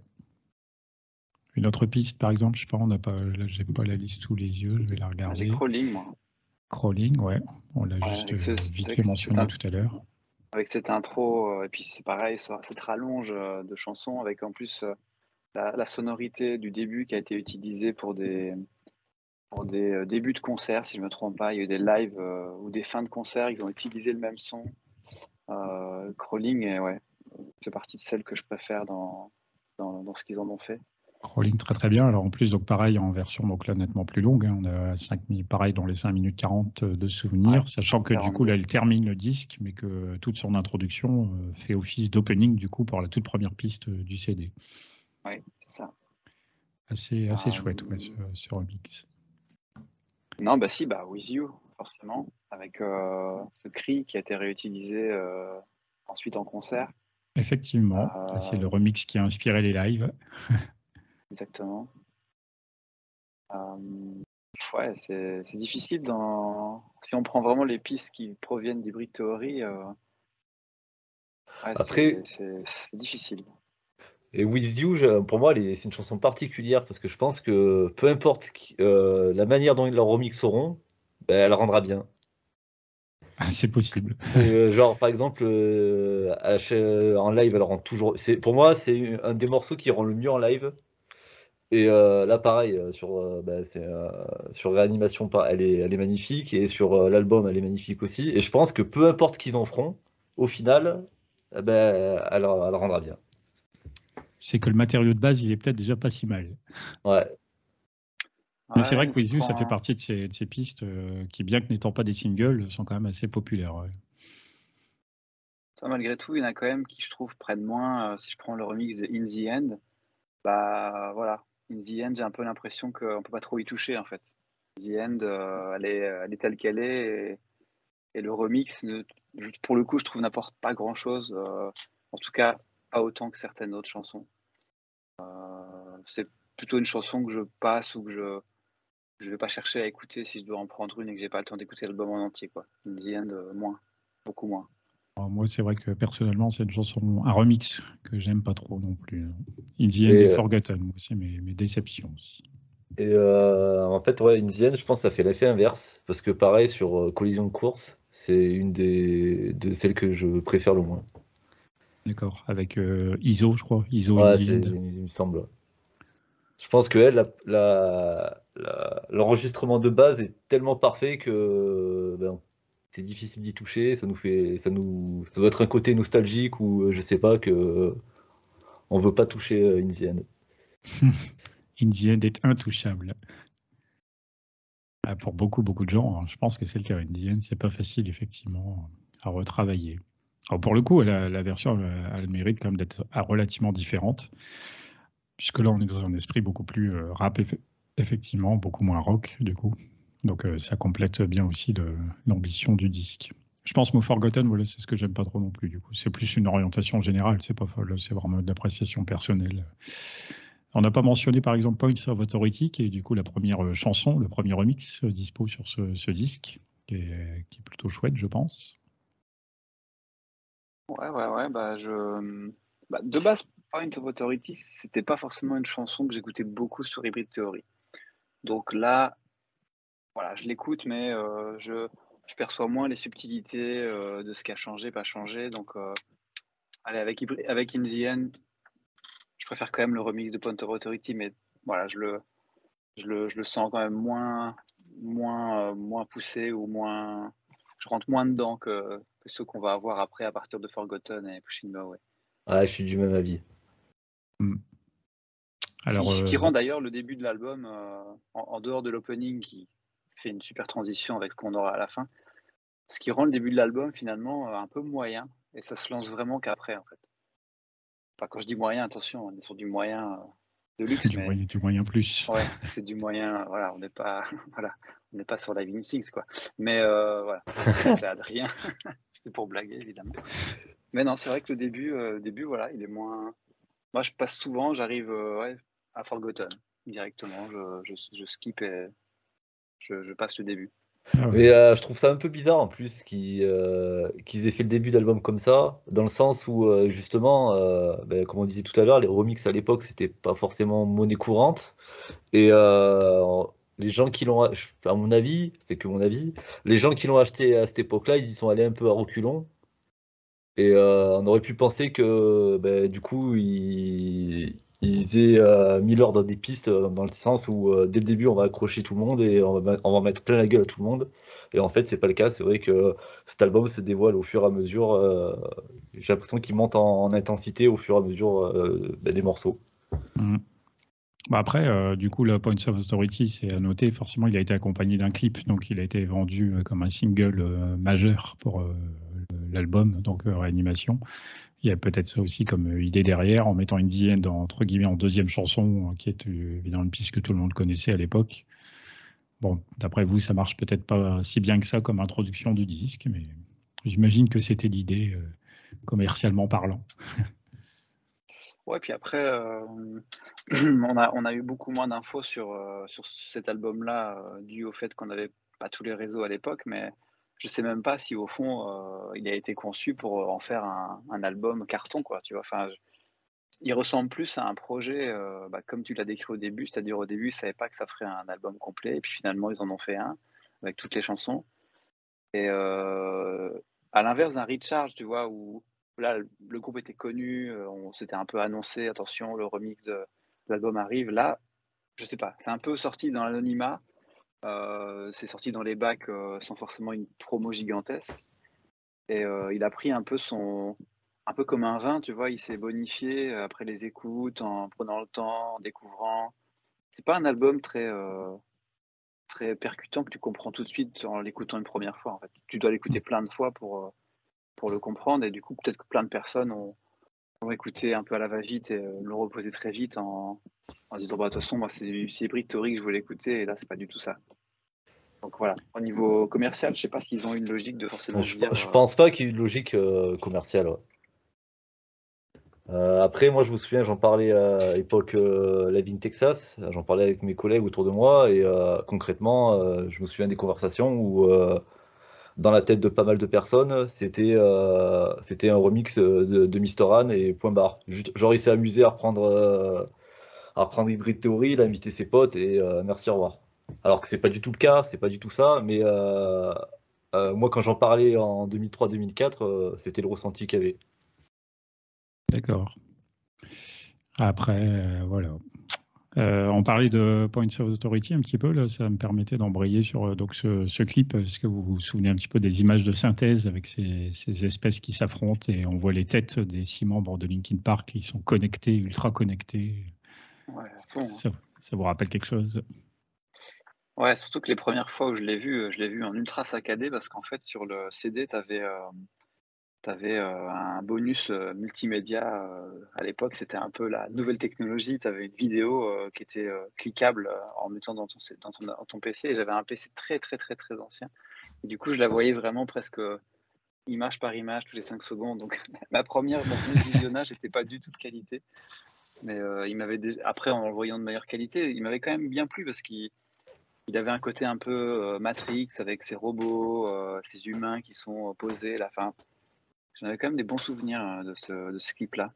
Une autre piste, par exemple, je sais pas, on n'a pas, j'ai pas la liste sous les yeux, je vais la regarder. J'ai Crawling, moi. Crawling, ouais, on l'a juste euh, vite fait mentionné tout à l'heure. Avec cette intro, et puis c'est pareil, cette rallonge de chansons, avec en plus la, sonorité du début qui a été utilisée pour des, pour des euh, débuts de concert, si je ne me trompe pas. Il y a eu des lives euh, ou des fins de concert, ils ont utilisé le même son. Euh, crawling, et ouais, c'est partie de celle que je préfère dans, dans, ce qu'ils en ont fait. Crawling très très bien. Alors en plus, donc pareil en version donc là nettement plus longue. Hein. on a 5 pareil dans les 5 minutes 40 de souvenirs, sachant que du coup là elle termine le disque, mais que toute son introduction fait office d'opening du coup pour la toute première piste du CD. Oui, c'est ça. Assez, assez chouette, ouais, ce, remix. Non, bah si, bah With You, forcément, avec euh, ce cri qui a été réutilisé euh, ensuite en concert. Effectivement, c'est le euh, remix qui a inspiré les lives. Exactement. ouais, c'est difficile dans... Si on prend vraiment les pistes qui proviennent d'Hybrid Theory, Après, c'est difficile. Et With You, pour moi, c'est une chanson particulière parce que je pense que peu importe euh, la manière dont ils la remixeront, ben, elle rendra bien. Ah, c'est possible. Euh, genre, par exemple, euh, en live, elle rend toujours. Pour moi, c'est un des morceaux qui rend le mieux en live. Et là, pareil, sur, ben, sur Réanimation, elle est, elle est magnifique. Et sur l'album, elle est magnifique aussi. Et je pense que peu importe ce qu'ils en feront, au final, ben, elle rendra bien c'est que le matériau de base, il est peut-être déjà pas si mal. Ouais. Mais c'est vrai que With You, ça fait partie de ces, pistes euh, qui, bien que n'étant pas des singles, sont quand même assez populaires. malgré tout, il y en a quand même qui, je trouve, prennent moins. Euh, si je prends le remix de In the End, bah voilà, In the End, j'ai un peu l'impression qu'on peut pas trop y toucher en fait. In the End, euh, elle, est, elle, est, telle qu'elle est et, le remix, pour le coup, je trouve n'apporte pas grand chose. en tout cas, pas autant que certaines autres chansons. Euh, c'est plutôt une chanson que je passe ou que je je vais pas chercher à écouter si je dois en prendre une et que j'ai pas le temps d'écouter l'album en entier quoi. The end, euh, moins, beaucoup moins. moi, c'est vrai que personnellement, c'est une chanson, un remix que j'aime pas trop non plus. In the End et, euh, Forgotten, c'est mes, mes, déceptions aussi. Et en fait, ouais, In the End, je pense que ça fait l'effet inverse parce que pareil sur Collision de course, c'est une des de celles que je préfère le moins. D'accord, avec euh, ISO, je crois. ISO, il me semble. Je pense que l'enregistrement de base est tellement parfait que ben, c'est difficile d'y toucher. Ça nous fait, ça nous, ça doit être un côté nostalgique ou euh, je sais pas que on veut pas toucher euh, Indian. Indian est intouchable. Ah, pour beaucoup, beaucoup de gens, hein, je pense que c'est le cas. Indian, c'est pas facile effectivement à retravailler. Alors pour le coup, la, version a le mérite quand d'être relativement différente, puisque là on est dans un esprit beaucoup plus euh, rap, effectivement, beaucoup moins rock du coup. Donc euh, ça complète bien aussi l'ambition du disque. Je pense que Forgotten, voilà, c'est ce que j'aime pas trop non plus du coup. C'est plus une orientation générale, c'est pas c'est vraiment d'appréciation personnelle. On n'a pas mentionné par exemple Points of Authority, qui est du coup la première euh, chanson, le premier remix dispo sur ce, disque, qui est plutôt chouette, je pense. Ouais, ouais, ouais, bah, je... Bah, de base, Point of Authority, c'était pas forcément une chanson que j'écoutais beaucoup sur Hybrid Theory. Donc là, voilà, je l'écoute, mais euh, je, perçois moins les subtilités euh, de ce qui a changé, pas changé. Donc, euh, allez, avec, avec In the End, je préfère quand même le remix de Point of Authority, mais voilà, je le, je le, je le sens quand même moins, moins, moins poussé ou moins. Je rentre moins dedans que, ceux qu'on va avoir après à partir de Forgotten et Pushing Me Away. Ah, je suis du même avis. Hmm. Alors, ce qui rend d'ailleurs le début de l'album, en, dehors de l'opening qui fait une super transition avec ce qu'on aura à la fin, ce qui rend le début de l'album finalement un peu moyen et ça se lance vraiment qu'après en fait. Enfin, quand je dis moyen, attention, on est sur du moyen de luxe. Du, moyen, du moyen plus. Ouais, c'est du moyen, voilà, on n'est pas, voilà, on n'est pas sur la Vin 6, quoi. Mais euh, voilà, rien. C'était pour blaguer, évidemment. Mais non, c'est vrai que le début, euh, début, voilà, il est moins. Moi, je passe souvent, j'arrive euh, ouais, à Forgotten directement, je, je, je skip et je, je passe le début. Ah Mais euh, je trouve ça un peu bizarre en plus qu'ils euh, aient fait le début d'album comme ça, dans le sens où euh, justement, ben, comme on disait tout à l'heure, les remixes à l'époque c'était pas forcément monnaie courante. Et les gens qui l'ont, à mon avis, c'est que mon avis, les gens qui l'ont acheté à cette époque-là, ils y sont allés un peu à reculons. Et on aurait pu penser que ben, du coup, ils, ils aient euh, mis l'ordre des pistes euh, dans le sens où euh, dès le début on va accrocher tout le monde et on va, mettre plein la gueule à tout le monde. Et en fait, c'est pas le cas. C'est vrai que cet album se dévoile au fur et à mesure. J'ai l'impression qu'il monte en, intensité au fur et à mesure bah, des morceaux. Mmh. Bah, après, du coup, le Points of Authority, c'est à noter, forcément, il a été accompagné d'un clip, donc il a été vendu comme un single majeur pour l'album, donc réanimation. Il y a peut-être ça aussi comme euh, idée derrière, en mettant une dizaine entre guillemets en deuxième chanson, euh, qui est euh, évidemment une piste que tout le monde connaissait à l'époque. Bon, d'après vous, ça marche peut-être pas si bien que ça comme introduction du disque, mais j'imagine que c'était l'idée commercialement parlant. Ouais, puis après, on, a, on a eu beaucoup moins d'infos sur, sur cet album-là, dû au fait qu'on n'avait pas tous les réseaux à l'époque, mais je sais même pas si au fond euh, il a été conçu pour euh, en faire un, album carton quoi tu vois. Enfin il ressemble plus à un projet euh, bah, comme tu l'as décrit au début c'est-à-dire au début ils savaient pas que ça ferait un album complet et puis finalement ils en ont fait un avec toutes les chansons. Et à l'inverse d'un Recharge tu vois où là le groupe était connu on s'était un peu annoncé attention le remix de l'album arrive là je sais pas c'est un peu sorti dans l'anonymat euh, c'est sorti dans les bacs euh, sans forcément une promo gigantesque. Et euh, il a pris un peu son. Un peu comme un vin, tu vois, il s'est bonifié après les écoutes, en prenant le temps, en découvrant. C'est pas un album très, très percutant que tu comprends tout de suite en l'écoutant une première fois. En fait. Tu dois l'écouter plein de fois pour, pour le comprendre. Et du coup, peut-être que plein de personnes ont, ont écouté un peu à la va-vite et le reposer très vite en, en se disant, bah, de toute façon, moi, c'est Hybrid Tori que je voulais écouter, et là, c'est pas du tout ça. Donc voilà, au niveau commercial, je sais pas s'ils ont une logique de forcément. Je, dire, je pense pas qu'il y ait une logique euh, commerciale. Euh, après, moi, je me souviens, j'en parlais à l'époque euh, La Vigne Texas, j'en parlais avec mes collègues autour de moi, et concrètement, je me souviens des conversations où, dans la tête de pas mal de personnes, c'était c'était un remix de, de Mister et point barre. genre, il s'est amusé à reprendre à reprendre Hybrid Theory, il a invité ses potes et euh, merci, au revoir. Alors que c'est pas du tout le cas, c'est pas du tout ça, mais euh, euh, moi quand j'en parlais en 2003-2004, c'était le ressenti qu'il y avait. D'accord. Après, voilà. On parlait de Points of Authority un petit peu, là, ça me permettait d'embrayer sur donc ce, clip. Est-ce que vous vous souvenez un petit peu des images de synthèse avec ces, ces espèces qui s'affrontent et on voit les têtes des six membres de Linkin Park qui sont connectés, ultra connectés Hein. ça, vous rappelle quelque chose? Ouais, surtout que les premières fois où je l'ai vu, je l'ai vu en ultra saccadé parce qu'en fait, sur le CD, tu avais, euh, euh, un bonus euh, multimédia. à l'époque, c'était un peu la nouvelle technologie. Tu avais une vidéo qui était cliquable en mettant dans ton, dans ton, PC. J'avais un PC très, très, très, très ancien. Du coup, je la voyais vraiment presque image par image tous les 5 secondes. Donc, ma première visionnage n'était pas du tout de qualité. Mais euh, il m'avait après en le voyant de meilleure qualité, il m'avait quand même bien plu parce qu'il il avait un côté un peu euh, Matrix avec ses robots, euh, ses humains qui sont posés. La fin, j'en avais quand même des bons souvenirs de ce, de ce clip-là,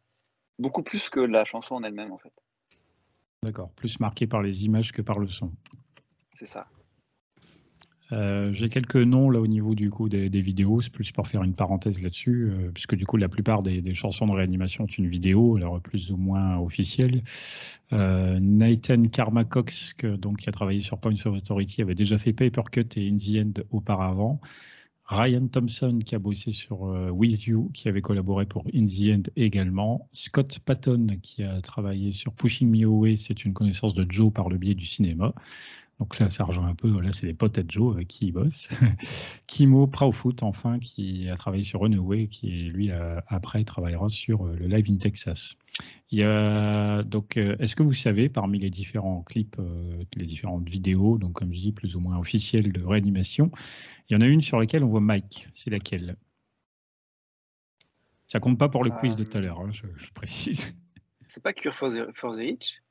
beaucoup plus que la chanson en elle-même en fait. D'accord, plus marqué par les images que par le son. C'est ça. Euh, j'ai quelques noms là au niveau du coup des, vidéos, c'est plus pour faire une parenthèse là-dessus, euh, puisque du coup la plupart des, chansons de réanimation sont une vidéo, alors plus ou moins officielle. Euh, Nathan Karmacox, donc qui a travaillé sur Points of Authority, avait déjà fait Paper Cut et In the End auparavant. Ryan Thompson qui a bossé sur With You, qui avait collaboré pour In the End également. Scott Patton qui a travaillé sur Pushing Me Away, c'est une connaissance de Joe par le biais du cinéma. Donc là, ça rejoint un peu, là, c'est les potes à Joe avec qui il bosse. Kimo Proudfoot, enfin, qui a travaillé sur Runaway, qui lui, après, travaillera sur le Live in Texas. Il y a, donc, euh, est-ce que vous savez, parmi les différents clips, euh, les différentes vidéos, donc comme je dis, plus ou moins officielles de réanimation, il y en a une sur laquelle on voit Mike. C'est laquelle? Ça compte pas pour le quiz de tout à l'heure, hein, je, précise. C'est pas Cure for the, for Itch?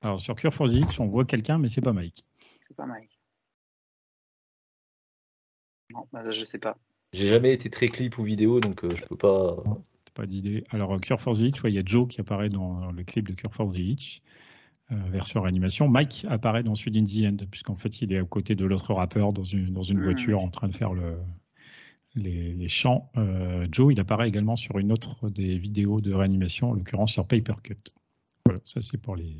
Alors sur Cure for the Itch, on voit quelqu'un, mais c'est pas Mike. C'est pas Mike. Non, bah, je sais pas. J'ai jamais été très clip ou vidéo, donc euh, je peux pas pas d'idée. Alors, Cure for the Itch, il y a Joe qui apparaît dans le clip de Cure for the Itch, euh, version animation. Mike apparaît dans celui d'In the End, puisqu'en fait, il est à côté de l'autre rappeur dans une, dans une voiture en train de faire le, les, chants. Euh, Joe, il apparaît également sur une autre des vidéos de réanimation, en l'occurrence sur Papercut. Voilà, ça c'est pour les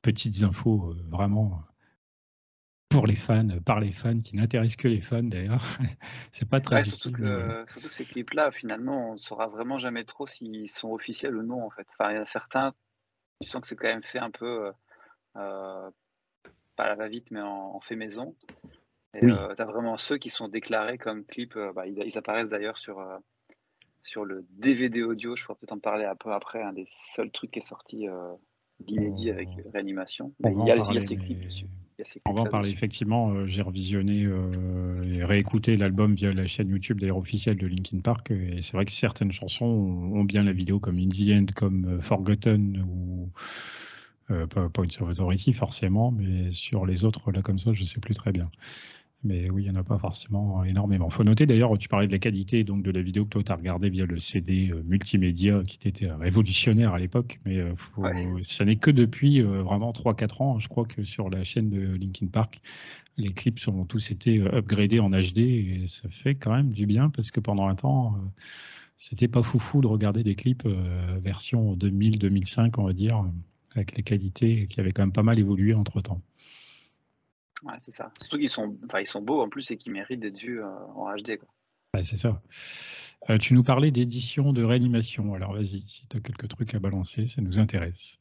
petites infos euh, vraiment pour les fans, par les fans, qui n'intéressent que les fans d'ailleurs. c'est pas très surtout, que, surtout que ces clips-là, finalement, on ne saura vraiment jamais trop s'ils sont officiels ou non, en fait. Enfin, il y a certains, tu sens que c'est quand même fait un peu, euh, pas à la va-vite, mais en, fait maison. Et euh, tu as vraiment ceux qui sont déclarés comme clips, euh, bah, ils, apparaissent d'ailleurs sur, sur le DVD audio, je pourrais peut-être en parler un peu après, un des seuls trucs qui est sorti d'inédit avec réanimation. il, y a, ces clips dessus. On va en parler effectivement. Euh, j'ai revisionné euh, et réécouté l'album via la chaîne YouTube d'ailleurs officielle de Linkin Park et c'est vrai que certaines chansons ont bien la vidéo comme In the End, comme euh, Forgotten ou pas une Authority forcément, mais sur les autres là comme ça, je sais plus très bien. Mais oui, il n'y en a pas forcément énormément. Il faut noter d'ailleurs, tu parlais de la qualité donc de la vidéo que toi tu as regardée via le CD euh, multimédia qui était révolutionnaire à l'époque, mais euh, ça n'est que depuis euh, vraiment 3-4 ans, je crois que sur la chaîne de Linkin Park, les clips ont tous été upgradés en HD et ça fait quand même du bien parce que pendant un temps, c'était pas foufou de regarder des clips version 2000-2005, on va dire, avec les qualités qui avaient quand même pas mal évolué entre temps. Ouais, c'est ça. Surtout qu'ils sont, enfin, ils sont beaux en plus et qu'ils méritent d'être vus euh, en HD. Quoi. Ouais, c'est ça. Euh, tu nous parlais d'édition de réanimation. Alors vas-y, si tu as quelques trucs à balancer, ça nous intéresse.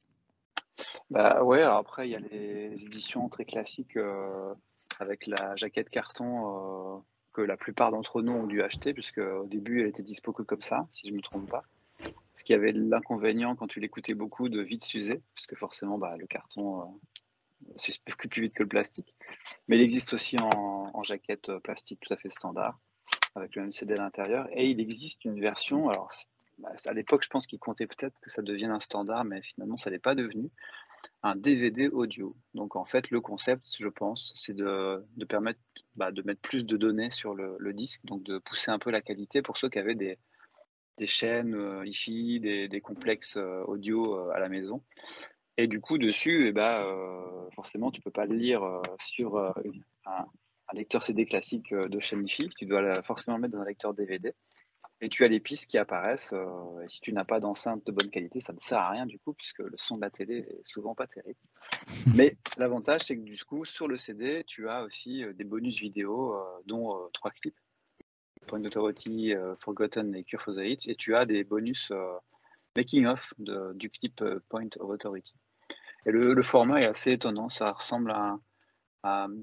Bah ouais, alors après, il y a les éditions très classiques euh, avec la jaquette carton que la plupart d'entre nous ont dû acheter, puisque au début, elle était dispo que comme ça, si je ne me trompe pas. Ce qui avait l'inconvénient quand tu l'écoutais beaucoup de vite s'user, puisque forcément, bah, le carton c'est plus vite que le plastique. Mais il existe aussi en, jaquette euh, plastique tout à fait standard, avec le même CD à l'intérieur. Et il existe une version, alors bah, à l'époque, je pense qu'il comptait peut-être que ça devienne un standard, mais finalement, ça n'est pas devenu un DVD audio. Donc en fait, le concept, je pense, c'est de, permettre bah, de mettre plus de données sur le, disque, donc de pousser un peu la qualité pour ceux qui avaient des, chaînes euh, hi des, complexes euh, audio à la maison. Et du coup, dessus, eh ben, euh, forcément, tu ne peux pas le lire euh, sur euh, un, lecteur CD classique de chaîne IFI. Tu dois forcément le mettre dans un lecteur DVD. Et tu as les pistes qui apparaissent. et si tu n'as pas d'enceinte de bonne qualité, ça ne sert à rien du coup, puisque le son de la télé est souvent pas terrible. Mais l'avantage, c'est que du coup, sur le CD, tu as aussi des bonus vidéo, dont trois clips Point Authority, Forgotten et Cure for the Hit. Et tu as des bonus making-of du clip Point of Authority. Et le, format est assez étonnant. Ça ressemble à,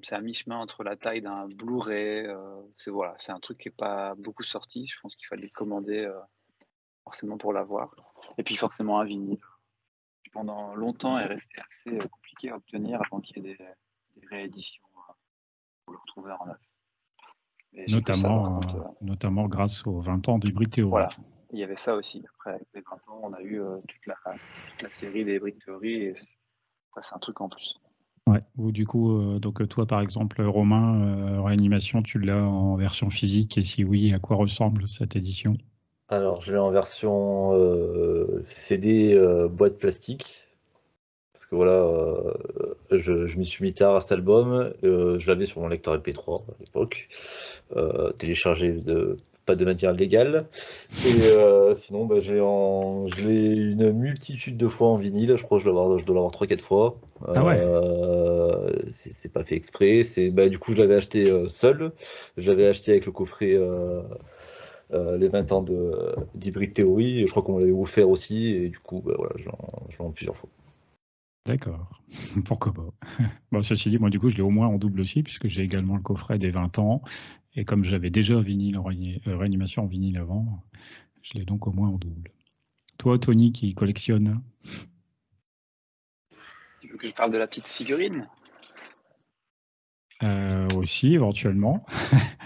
c'est à mi-chemin entre la taille d'un Blu-ray. Euh, c'est voilà, c'est un truc qui n'est pas beaucoup sorti. Je pense qu'il fallait le commander euh, forcément pour l'avoir. Et puis forcément un vinyle. Pendant longtemps, est resté assez euh, compliqué à obtenir avant qu'il y ait des, rééditions pour le retrouver en neuf. Notamment, notamment grâce aux 20 ans d'Hybrid Theory. Voilà, il y avait ça aussi. Après, avec les 20 ans, on a eu toute, la, toute la série des Hybrid Theory et ça, c'est un truc en plus. Ouais, ou du coup, euh, donc toi par exemple, Romain, euh, Réanimation, tu l'as en version physique et si oui, à quoi ressemble cette édition? Alors, je l'ai en version euh, CD boîte plastique. Parce que voilà, je, je m'y suis mis tard à cet album. je l'avais sur mon lecteur MP3 à l'époque. téléchargé de, pas de manière légale. Et sinon, bah, j'ai en... je l'ai une multitude de fois en vinyle. Je crois que je dois l'avoir 3-4 fois. Ah ouais. c'est pas fait exprès. C'est bah, du coup, je l'avais acheté seul. Je l'avais acheté avec le coffret. les 20 ans d'Hybrid Theory, je crois qu'on l'avait offert aussi, et du coup, bah, voilà, je l'ai en plusieurs fois. D'accord, pourquoi pas? Bon, ceci dit, moi du coup, je l'ai au moins en double aussi, puisque j'ai également le coffret des 20 ans, et comme j'avais déjà vinyle en euh, réanimation en vinyle avant, je l'ai donc au moins en double. Toi, Tony, qui collectionne Tu veux que je parle de la petite figurine? Euh, Aussi, éventuellement.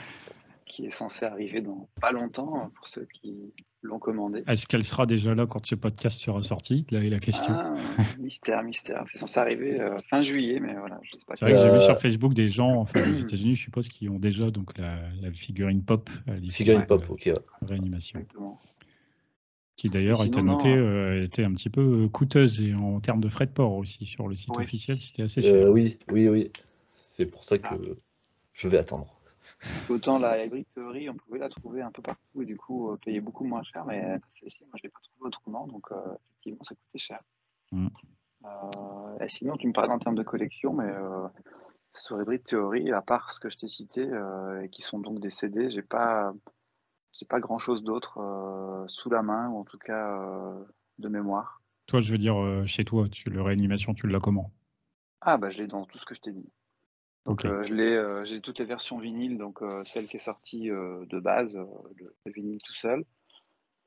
qui est censée arriver dans pas longtemps, pour ceux qui l'ont commandé. Est-ce qu'elle sera déjà là quand ce podcast sera sorti? Là est la question. Ah, mystère, mystère. C'est censé arriver euh, fin juillet, mais voilà, je sais pas. C'est vrai que j'ai vu sur Facebook des gens, enfin aux États-Unis, je suppose, qui ont déjà donc la, figurine pop. Figurine pop, ok. Réanimation. Qui d'ailleurs était notée, euh, était un petit peu euh, coûteuse et en termes de frais de port aussi sur le site officiel, c'était assez cher. oui, oui, oui. C'est pour ça, ça, que je vais attendre. Autant la Hybrid Theory, on pouvait la trouver un peu partout et du coup euh, payer beaucoup moins cher, mais celle-ci, moi je l'ai pas trouvée autrement, donc euh, effectivement ça coûtait cher. Mm. Euh, et sinon, tu me parlais en termes de collection, mais sur Hybrid Theory, à part ce que je t'ai cité, et qui sont donc des CD, j'ai pas, j'ai pas grand chose d'autre sous la main, ou en tout cas de mémoire. Toi, je veux dire, chez toi, tu, le réanimation, tu l'as comment? Ah, bah je l'ai dans tout ce que je t'ai dit. Donc euh, je l'ai, euh, j'ai toutes les versions vinyle, donc euh, celle qui est sortie de base, le, vinyle tout seul.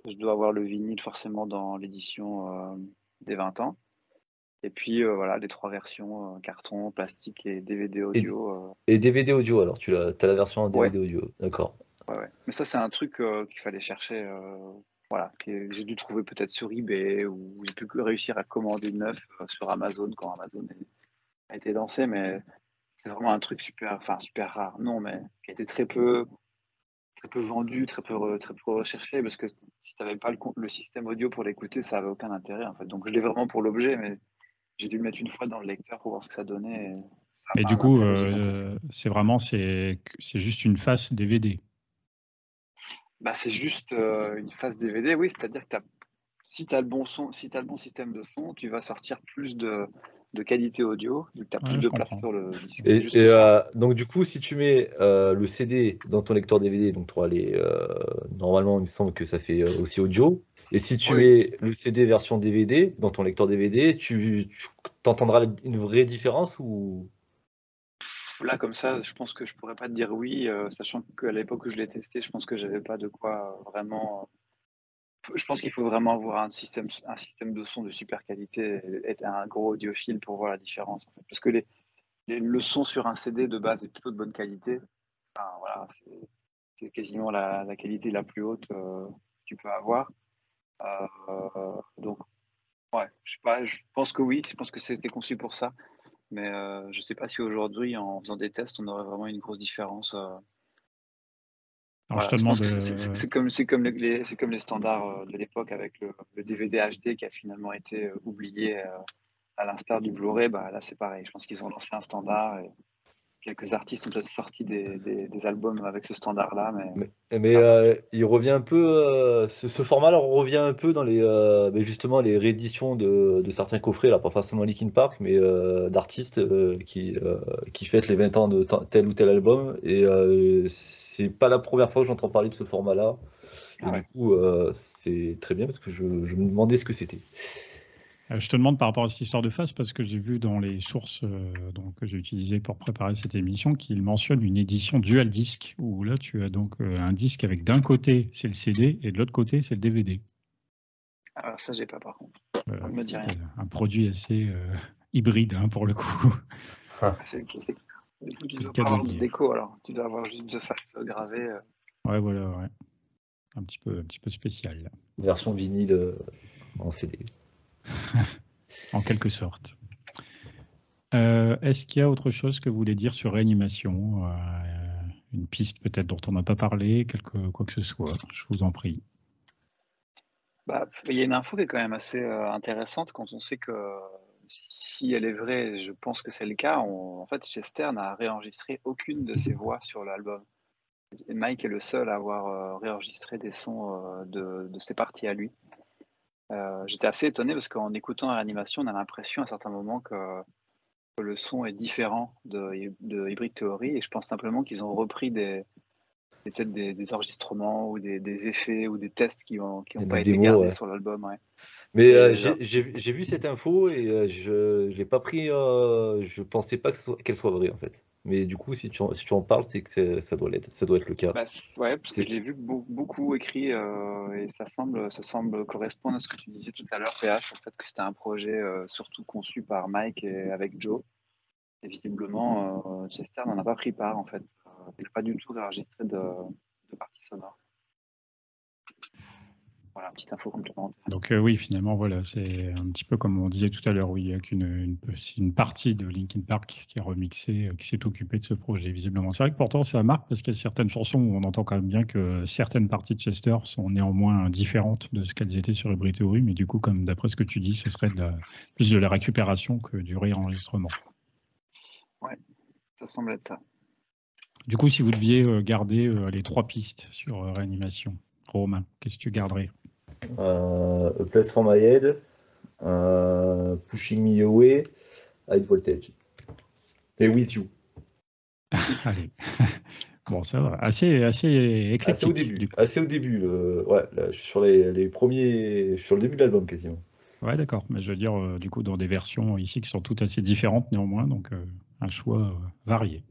Je dois avoir le vinyle forcément dans l'édition des 20 ans. Et puis voilà, les trois versions, carton, plastique et DVD audio. Et, DVD audio, alors tu as, la version en DVD audio, d'accord. Ouais, ouais. Mais ça c'est un truc qu'il fallait chercher, voilà, que j'ai dû trouver peut-être sur eBay ou j'ai pu réussir à commander neuf sur Amazon quand Amazon a été lancé, mais c'est vraiment un truc super, enfin super rare, non, mais qui a été très peu, très peu vendu, très peu, très peu recherché, parce que si tu n'avais pas le, le, système audio pour l'écouter, ça n'avait aucun intérêt en fait. Donc je l'ai vraiment pour l'objet, mais j'ai dû le mettre une fois dans le lecteur pour voir ce que ça donnait. Et, du coup, euh, c'est vraiment, c'est juste une face DVD. Bah, c'est juste euh, une face DVD, oui, c'est-à-dire que si tu as le bon son, si as le bon système de son, tu vas sortir plus de, de qualité audio, tu as plus de place sur le disque. Et, euh, donc du coup, si tu mets euh, le CD dans ton lecteur DVD, donc tu les, euh, normalement il me semble que ça fait aussi audio. Et si tu mets le CD version DVD dans ton lecteur DVD, tu, entendras une vraie différence ou? Là, comme ça, je pense que je pourrais pas te dire oui, sachant qu'à l'époque où je l'ai testé, je pense que j'avais pas de quoi vraiment je pense qu'il faut vraiment avoir un système, un système de son de super qualité et un gros audiophile pour voir la différence. Parce que le son sur un CD de base est plutôt de bonne qualité. voilà, c'est quasiment la, qualité la plus haute euh, que tu peux avoir. Euh, donc, ouais, je pense que oui, je pense que c'était conçu pour ça. Mais euh, je ne sais pas si aujourd'hui, en faisant des tests, on aurait vraiment une grosse différence c'est comme, comme, les, comme les standards euh, de l'époque avec le, DVD HD qui a finalement été euh, oublié euh, à l'instar du Blu-ray. Bah, là, c'est pareil. Je pense qu'ils ont lancé un standard et quelques artistes ont peut-être sorti des, albums avec ce standard-là. Mais, mais, il revient un peu, ce, format-là revient un peu dans les, justement les rééditions de, certains coffrets, là, pas forcément Linkin Park, mais d'artistes qui, qui fêtent les 20 ans de tel ou tel album. Et c'est pas la première fois que j'entends parler de ce format-là. Ah du coup, euh, c'est très bien parce que je, me demandais ce que c'était. Euh, je te demande par rapport à cette histoire de face parce que j'ai vu dans les sources euh, donc, que j'ai utilisées pour préparer cette émission qu'il mentionne une édition dual disque où là tu as donc un disque avec d'un côté c'est le CD et de l'autre côté c'est le DVD. Alors ah, ça j'ai pas par contre. Un produit assez hybride hein, pour le coup. Ah, c'est tu dois pas avoir de déco alors. Tu dois avoir juste deux faces gravées. Euh. Ouais, voilà, ouais. Un petit peu, un petit peu spécial. Version vinyle euh, en CD. en quelque sorte. Euh, est-ce qu'il y a autre chose que vous voulez dire sur réanimation Une piste peut-être dont on n'a pas parlé, quelque, quoi que ce soit? Je vous en prie. Bah, il y a une info qui est quand même assez intéressante quand on sait que si elle est vraie, je pense que c'est le cas, en fait, Chester n'a réenregistré aucune de ses voix sur l'album. Mike est le seul à avoir réenregistré des sons de, de, ses parties à lui. J'étais assez étonné parce qu'en écoutant l'animation, on a l'impression à certains moments que, le son est différent de, de Hybrid Theory et je pense simplement qu'ils ont repris des, peut-être des, enregistrements ou des, effets ou des tests qui n'ont qui ont pas été gardés sur l'album. Ouais. Mais euh, j'ai vu cette info et euh, je l'ai pas pris. Euh, je pensais pas qu'elle soit vraie en fait. Mais du coup, si tu, si tu en parles, c'est que ça doit, être, ça doit être le cas. Bah, ouais, parce que je l'ai vu beaucoup écrit et ça semble, ça semble correspondre à ce que tu disais tout à l'heure, PH, en fait, que c'était un projet surtout conçu par Mike et avec Joe. Et visiblement, Chester n'en a pas pris part en fait. Il n'a pas du tout enregistré de, de partie sonore. Voilà, petite info complémentaire. Donc euh, oui, finalement, voilà, c'est un petit peu comme on disait tout à l'heure, oui, il n'y a qu'une une, partie de Linkin Park qui est remixée, euh, qui s'est occupée de ce projet, visiblement. C'est vrai que pourtant, ça marque parce qu'il y a certaines chansons où on entend quand même bien que certaines parties de Chester sont néanmoins différentes de ce qu'elles étaient sur Hybrid Theory, mais du coup, comme d'après ce que tu dis, ce serait plus de la récupération que du réenregistrement. Ouais, ça semble être ça. Du coup, si vous deviez euh, garder les trois pistes sur réanimation, Romain, qu'est-ce que tu garderais? Euh, A Place for My Head, euh, Pushing Me Away, High Voltage. Et With You. Allez. Bon, ça va. Assez, assez éclectique. Assez au début. Assez au début. Euh, ouais, sur les, les, premiers, sur le début de l'album quasiment. Ouais, d'accord. Mais je veux dire, euh, du coup, dans des versions ici qui sont toutes assez différentes néanmoins, donc euh, un choix varié.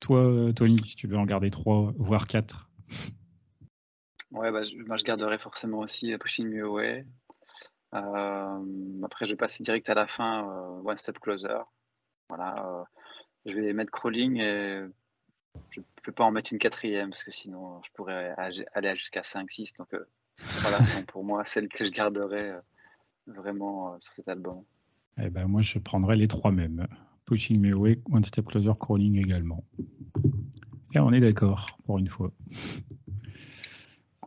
Toi, Tony, si tu veux en garder trois, voire quatre? Ouais, bah, je, moi je garderai forcément aussi euh, Pushing Me Away. Euh, après, je vais passer direct à la fin, euh, One Step Closer. Voilà, je vais mettre Crawling et je ne peux pas en mettre une quatrième parce que sinon je pourrais aller jusqu'à 5-6. Donc, ces trois-là sont pour moi celles que je garderai vraiment sur cet album. Eh ben, moi, je prendrai les trois mêmes. Pushing Me Away, One Step Closer, Crawling également. Et on est d'accord pour une fois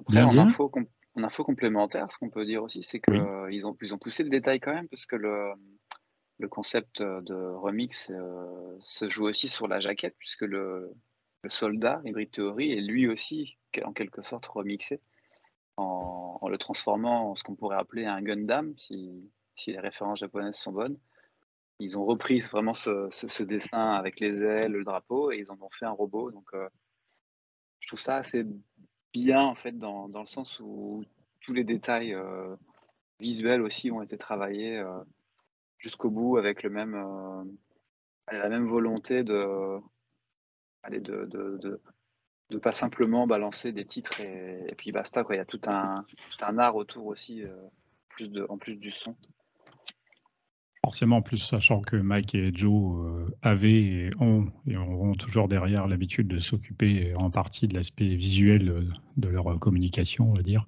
en, info, info, complémentaire, ce qu'on peut dire aussi, c'est qu'ils euh, ont, ont poussé le détail quand même, parce que le, le concept de remix euh, se joue aussi sur la jaquette, puisque le, soldat, Hybrid Theory, est lui aussi, en quelque sorte, remixé, en, le transformant en ce qu'on pourrait appeler un Gundam, si, si les références japonaises sont bonnes. Ils ont repris vraiment ce, dessin avec les ailes, le drapeau, et ils en ont fait un robot. Donc, euh, je trouve ça assez bien en fait dans, dans, le sens où tous les détails euh, visuels aussi ont été travaillés euh, jusqu'au bout avec le même euh, la même volonté de aller de, de, de, pas simplement balancer des titres et, et, puis basta quoi. Il y a tout un tout un art autour aussi plus de en plus du son Forcément, en plus, sachant que Mike et Joe euh, avaient et ont et auront toujours derrière l'habitude de s'occuper en partie de l'aspect visuel euh, de leur communication, on va dire,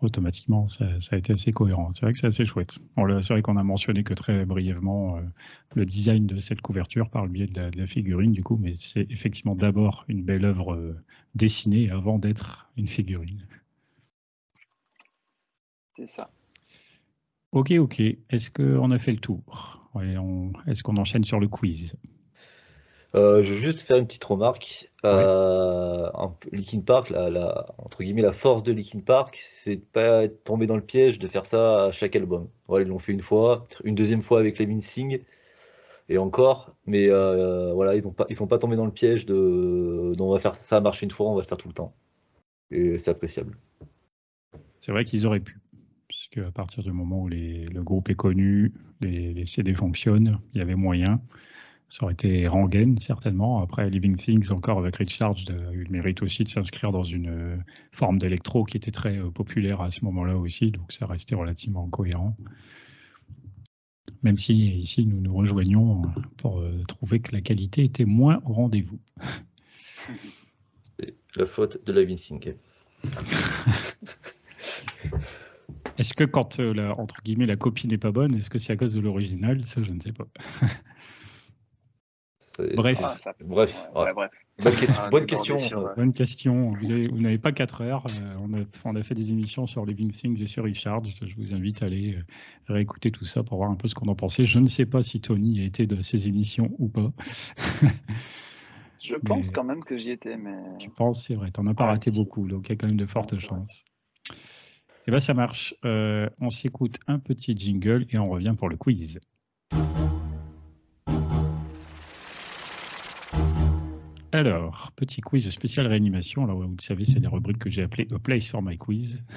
automatiquement, ça, a été assez cohérent. C'est vrai que c'est assez chouette. C'est vrai qu'on a mentionné que très brièvement euh, le design de cette couverture par le biais de la, figurine, du coup, mais c'est effectivement d'abord une belle œuvre dessinée avant d'être une figurine. C'est ça. Ok, ok. Est-ce qu'on a fait le tour? Est-ce qu'on enchaîne sur le quiz? Euh, je veux juste faire une petite remarque. Euh, Linkin Park, la, entre guillemets, la force de Linkin Park, c'est de pas être tombé dans le piège de faire ça à chaque album. ils l'ont fait une fois, une deuxième fois avec les Mincing, et encore. Mais euh, voilà, ils ne pas, ils sont pas tombés dans le piège de, on va faire ça, a marché une fois, on va le faire tout le temps. Et c'est appréciable. C'est vrai qu'ils auraient pu puisque à partir du moment où le groupe est connu, les, CD fonctionnent, il y avait moyen. Ça aurait été Rangen, certainement. Après, Living Things, encore avec Richard, il mérite aussi de s'inscrire dans une euh, forme d'électro qui était très euh, populaire à ce moment-là aussi, donc ça restait relativement cohérent. Même si ici, nous nous rejoignons pour euh, trouver que la qualité était moins au rendez-vous. C'est la faute de Living Things. Est-ce que quand, euh, la, entre guillemets, la copie n'est pas bonne, est-ce que c'est à cause de l'original? Ça, je ne sais pas. bref. bref. Bonne, question. Bonne question. Vous, n'avez pas 4 heures. Euh, on, a, on, a, fait des émissions sur Living Things et sur Richard. Je, vous invite à aller euh, réécouter tout ça pour voir un peu ce qu'on en pensait. Je ne sais pas si Tony a été de ces émissions ou pas. Je pense quand même que j'y étais, mais. Tu penses, c'est vrai. Tu n'en as pas raté beaucoup, donc il y a quand même de fortes chances. Eh bien, ça marche. Euh, on s'écoute un petit jingle et on revient pour le quiz. Alors, petit quiz spécial réanimation. Alors, vous le savez, c'est des rubriques que j'ai appelées A Place for My Quiz.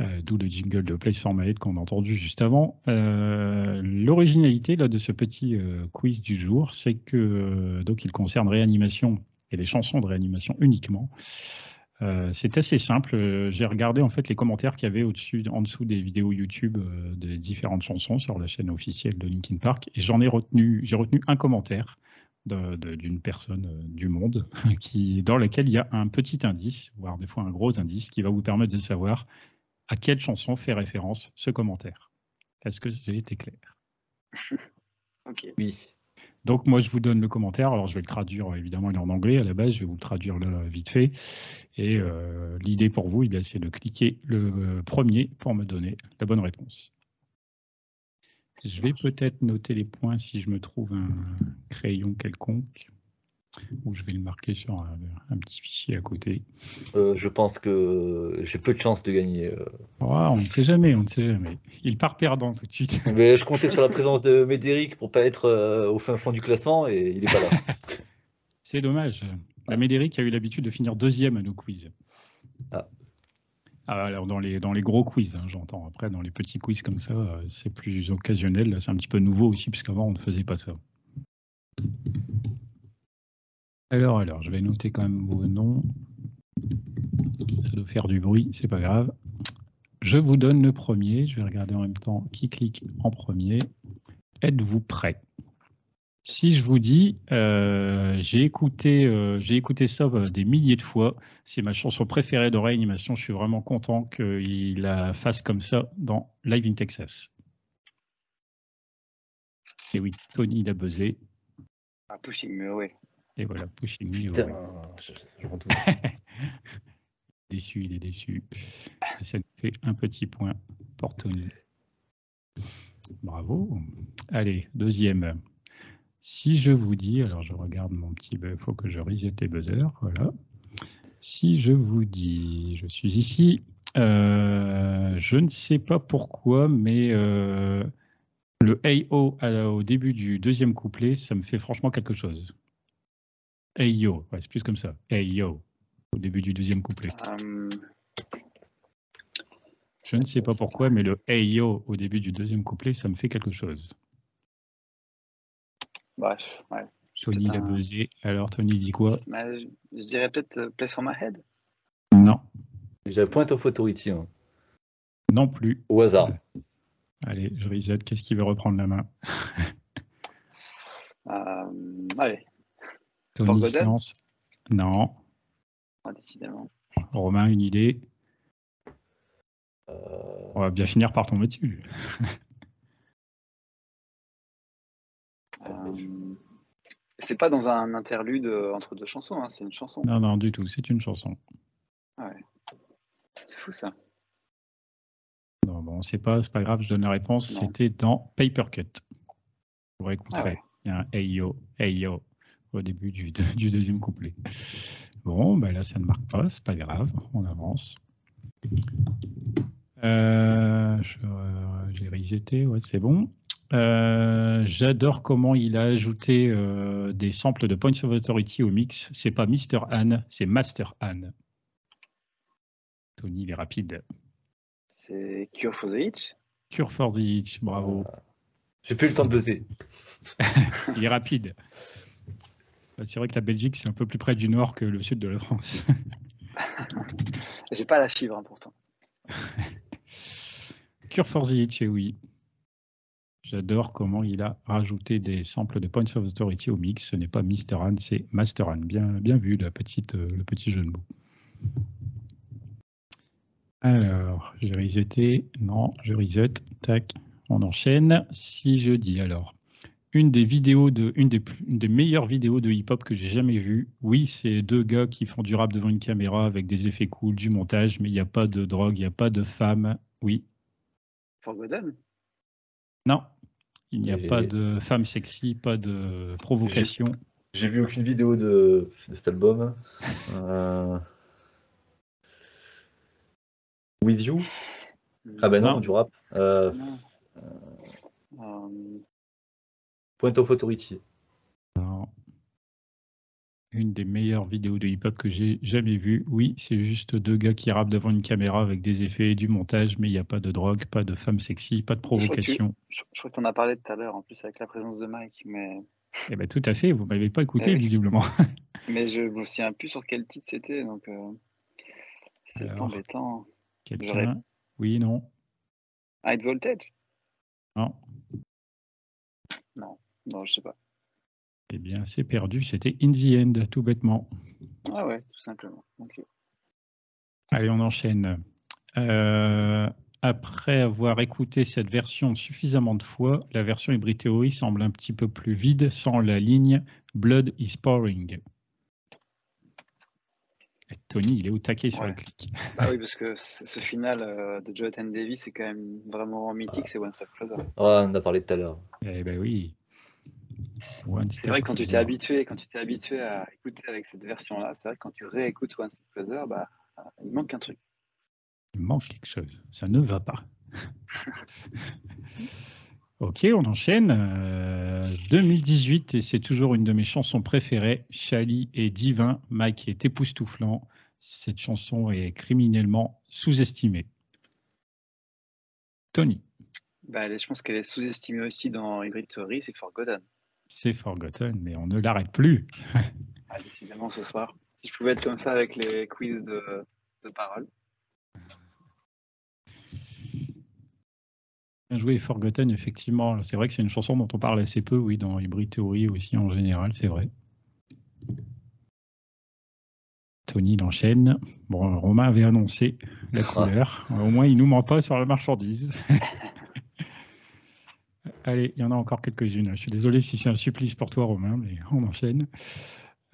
Euh, d'où le jingle de Place for My Head qu'on a entendu juste avant. Euh, l'originalité de ce petit quiz du jour, c'est que donc il concerne réanimation et les chansons de réanimation uniquement. C'est assez simple. J'ai regardé en fait les commentaires qu'il y avait au-dessus, en dessous des vidéos YouTube des différentes chansons sur la chaîne officielle de Linkin Park, et j'en ai retenu, j'ai retenu un commentaire d'une personne euh, du monde qui, dans laquelle il y a un petit indice, voire des fois un gros indice, qui va vous permettre de savoir à quelle chanson fait référence ce commentaire. Est-ce que j'ai été clair? Ok. Oui. Donc moi je vous donne le commentaire, alors je vais le traduire évidemment il est en anglais à la base, je vais vous le traduire là vite fait. Et euh, l'idée pour vous, eh c'est de cliquer le premier pour me donner la bonne réponse. Je vais peut-être noter les points si je me trouve un crayon quelconque, ou je vais le marquer sur un, petit fichier à côté. Euh, je pense que j'ai peu de chances de gagner. Euh. on ne sait jamais, on ne sait jamais. Il part perdant tout de suite. Mais je comptais sur la présence de Médéric pour pas être euh, au fin fond du classement et il n'est pas là. C'est dommage. La Médéric a eu l'habitude de finir deuxième à nos quiz. Ah. Ah, alors dans les, dans les gros quiz, hein, j'entends. Après, dans les petits quiz comme ça, c'est plus occasionnel. C'est un petit peu nouveau aussi, puisqu'avant, on ne faisait pas ça. Alors, alors, je vais noter quand même vos noms. Ça doit faire du bruit, c'est pas grave. Je vous donne le premier. Je vais regarder en même temps qui clique en premier. Êtes-vous prêt? Si je vous dis, euh, j'ai écouté, euh, j'ai écouté ça euh, des milliers de fois. C'est ma chanson préférée de réanimation. Je suis vraiment content qu'il la fasse comme ça dans Live in Texas. Et oui, Tony l'a buzzé. Ah, pushing me away. Et voilà. Je, déçu, il est déçu. Ça fait un petit point pour Tony. Bravo. Allez, deuxième. Si je vous dis, alors je regarde mon petit, il faut que je reset les buzzers, voilà. Si je vous dis, je suis ici, euh, je ne sais pas pourquoi, mais euh, le AO au début du deuxième couplet, ça me fait franchement quelque chose. Ayo, ouais, c'est plus comme ça. Ayo, au début du deuxième couplet. Euh, je ne sais pas pourquoi, mais le Ayo au début du deuxième couplet, ça me fait quelque chose. Bref, ouais. Tony l'a buzzé. Alors, Tony dit quoi? Bah, Je dirais peut-être euh, Place for my head. Non. J'ai Point of Authority. Hein. Non plus. Au hasard. Allez, je reset. Qu'est-ce qui veut reprendre la main? Euh, Allez. Tony. Non. Ah, décidément. Romain, une idée euh... On va bien finir par tomber dessus. Euh, c'est pas dans un interlude euh, entre deux chansons, hein, c'est une chanson. Non, non, du tout, c'est une chanson. Ouais. C'est fou ça. Non, bon, c'est pas, c'est pas grave, je donne la réponse. C'était dans Paper Cut. Vous réécouterez. Ah Il y a un Hey yo, hey yo au début du, du deuxième couplet. Bon, ben là, ça ne marque pas, c'est pas grave, on avance. Euh, J'ai reseté, ouais, c'est bon. Euh, j'adore comment il a ajouté euh, des samples de Points of Authority au mix. C'est pas Mr. Anne, c'est Master Anne. Tony, il est rapide. C'est Cure for the Itch Cure for the Itch, bravo. Euh, j'ai plus le temps de buzzer. il est rapide. Bah, c'est vrai que la Belgique, c'est un peu plus près du nord que le sud de la France. J'ai pas la fibre, hein, pourtant. Cure for the Itch, et oui. J'adore comment il a rajouté des samples de Points of Authority au mix. Ce n'est pas Mr. Han, c'est Master Han. Bien, bien vu la petite, euh, le petit jeu de mots. Alors, je reseté. Non, je reset. Tac, on enchaîne. Si je dis alors, une des vidéos de, une des, une des meilleures vidéos de hip-hop que j'ai jamais vues. Oui, c'est deux gars qui font du rap devant une caméra avec des effets cool, du montage, mais il n'y a pas de drogue, il n'y a pas de femmes. Oui. Forgotten? Non, il n'y a pas de femme sexy, pas de provocation. J'ai vu aucune vidéo de, de cet album. Euh, With You? Ah ben non, Non. du rap. Euh, Non. Euh, Point of Authority. Non. Une des meilleures vidéos de hip-hop que j'ai jamais vues. Oui, c'est juste deux gars qui rappent devant une caméra avec des effets et du montage, mais il n'y a pas de drogue, pas de femmes sexy, pas de provocation. je, crois que tu en as parlé tout à l'heure, en plus avec la présence de Mike, mais, Eh ben, tout à fait, vous m'avez pas écouté, Eh oui. visiblement. mais je me souviens plus sur quel titre c'était, donc euh, c'est embêtant. Quelqu'un Oui, non High Voltage Non Non, je sais pas. Eh bien, c'est perdu, c'était In the End, tout bêtement. Ah ouais, tout simplement. Allez, on enchaîne. Euh, après avoir écouté cette version suffisamment de fois, la version Hybrid Theory semble un petit peu plus vide sans la ligne Blood is pouring. Et Tony, il est au taquet sur Ouais. le clic. Bah oui, parce que ce final euh, de Jonathan Davis, c'est quand même vraiment mythique, c'est One Step Closer. Ouais, on en a parlé tout à l'heure. Eh ben oui. C'est vrai que quand tu t'es habitué, quand tu t'es habitué à écouter avec cette version-là, c'est vrai que quand tu réécoutes One Step Closer, bah, il manque un truc. Il manque quelque chose. Ça ne va pas. ok, on enchaîne. Euh, 2018, et c'est toujours une de mes chansons préférées. Chali est divin, Mike est époustouflant. Cette chanson est criminellement sous-estimée. Tony, Bah, je pense qu'elle est sous-estimée aussi dans Hybrid Theory, c'est Forgotten. C'est Forgotten, mais on ne l'arrête plus. Ah, décidément ce soir. Si je pouvais être comme ça avec les quiz de, de parole. Bien joué, Forgotten, effectivement. C'est vrai que c'est une chanson dont on parle assez peu, oui, dans Hybrid Theory aussi en général, c'est vrai. Tony il enchaîne. Bon, Romain avait annoncé la couleur. Au moins, il nous ment pas sur la marchandise. Allez, il y en a encore quelques-unes. Je suis désolé si c'est un supplice pour toi, Romain, mais on enchaîne.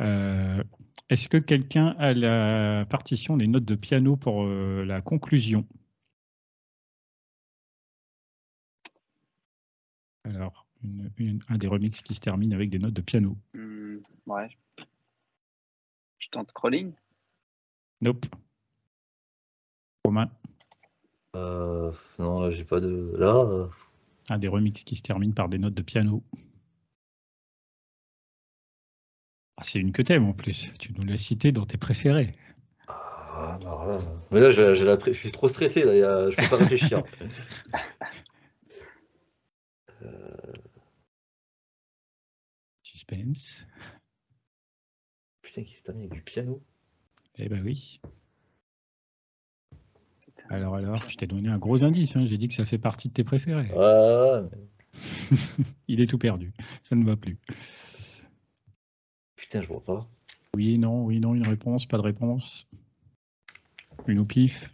Euh, Est-ce que quelqu'un a la partition, les notes de piano pour euh, la conclusion? Alors, une- une- un des remixes qui se termine avec des notes de piano. Hmm, ouais. Je tente Crawling. Nope. Romain, Euh, non, là, j'ai pas de. Là, euh, un des remixes qui se termine par des notes de piano. Ah, c'est une que t'aimes en plus. Tu nous l'as citée dans tes préférés. ah, mais là, je suis trop stressé. Là, je peux pas réfléchir. Suspense. Putain, qui se termine avec du piano. Eh ben oui. Alors, alors, je t'ai donné un gros indice. hein. J'ai dit que ça fait partie de tes préférés. Ouais, ouais, mais- Il est tout perdu. Ça ne va plus. Putain, je vois pas. Oui, non, oui, non, une réponse, pas de réponse. Une au pif.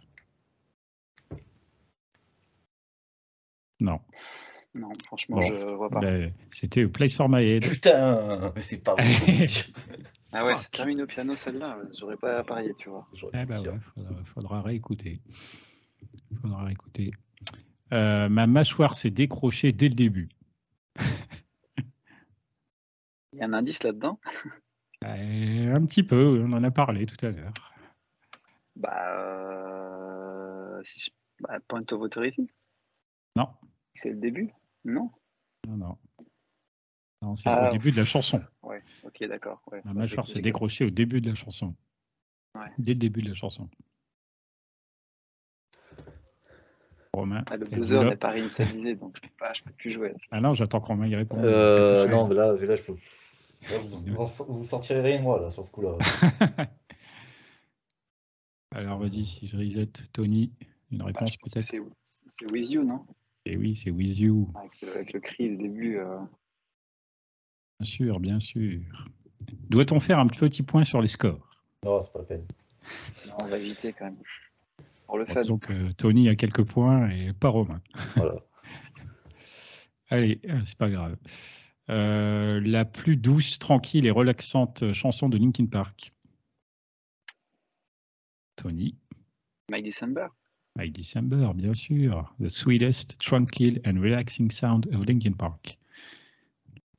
Non. Non, franchement, Bon. je vois pas. Ben, C'était Place for My Head. Putain, c'est pas vrai. Ah ouais, c'est terminé au piano celle-là, j'aurais pas parié, tu vois. Eh ben dire. ouais, faudra, faudra réécouter. Faudra réécouter. Euh, ma mâchoire s'est décrochée dès le début. Il y a un indice là-dedans? Euh, un petit peu, on en a parlé tout à l'heure. Bah, euh, si je- bah, Point of Authority, Non, c'est le début? Non? Non, non. Non, c'est Ah. au début de la chanson. Ouais, ok, d'accord. Ouais. Bah, mâchoire s'est décrochée au début de la chanson. Ouais. Dès le début de la chanson. Romain. Ah, le buzzer n'est pas réinitialisé, donc je je peux plus jouer. Ah non, j'attends que Romain y réponde. Euh, non, mais là, là, je peux. Là, vous, vous, sortirez rien de moi là sur ce coup-là. Alors vas-y, si je reset, Tony, une Bah, réponse peut-être c'est c'est With You, non? Et oui, c'est With You. avec le, avec le cri du début. euh, Bien sûr, bien sûr. Doit-on faire un petit point sur les scores? Non, c'est pas la peine. non, on va éviter quand même. Pour le fun. Que Tony a quelques points et pas Romain. Voilà. Allez, euh, c'est pas grave. Euh, la plus douce, tranquille et relaxante chanson de Linkin Park. Tony, Mike December. My December, bien sûr. The sweetest, tranquil and relaxing sound of Linkin Park.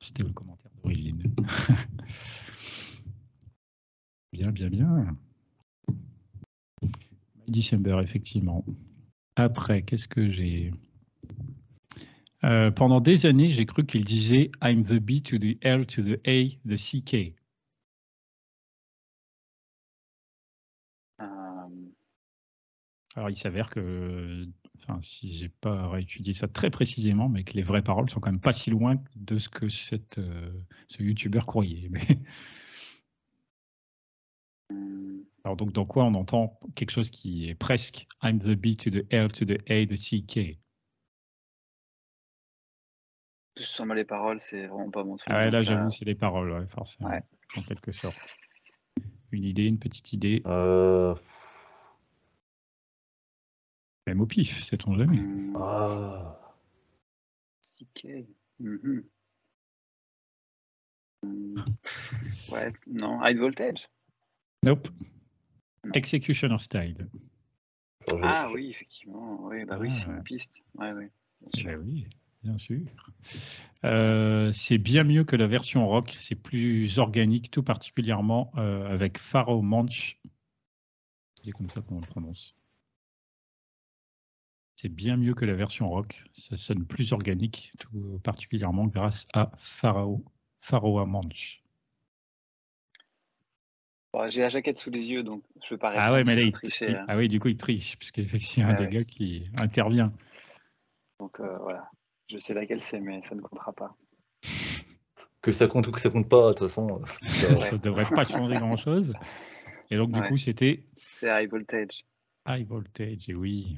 C'était le commentaire d'origine. bien, bien, bien. December, effectivement. Après, qu'est-ce que j'ai? Euh, Pendant des années, j'ai cru qu'il disait I'm the B to the L to the A, the CK. Alors, il s'avère que, enfin, si j'ai pas réétudié ça très précisément, mais que les vraies paroles sont quand même pas si loin de ce que cette, euh, ce youtubeur croyait. Mais... Alors, donc, dans quoi on entend quelque chose qui est presque I'm the B to the L to the A, the CK Tout mal les paroles, c'est vraiment pas mon truc. Ah ouais, là, j'avoue, c'est les paroles, forcément, en quelque sorte. Une idée, une petite idée? Euh... Même au pif, c'est ton jamais. Ah. CK. Mhm. Ouais, non, high voltage. Nope. Executioner style. Ah oui, effectivement. Oui, bah oui, c'est Ah. une piste. Ouais, ouais. bien sûr. Ben oui, bien sûr. Euh, c'est bien mieux que la version rock. C'est plus organique, tout particulièrement euh, avec Pharaoh Manch. C'est comme ça qu'on le prononce. C'est bien mieux que la version rock. Ça sonne plus organique, tout particulièrement grâce à Pharaoh, Pharaoh Manch. Bon, J'ai la jaquette sous les yeux, donc je peux pas Ah ouais, mais là, il tricher. il- hein. ah oui, du coup, il triche, parce qu'effectivement, c'est un Ah des ouais. gars qui intervient. Donc euh, voilà, je sais laquelle c'est, mais ça ne comptera pas. Que ça compte ou que ça compte pas, de toute façon. euh, Ça ça- ne devrait pas changer grand-chose. Et donc, du Ouais. coup, c'était C'est high voltage. High voltage, et oui.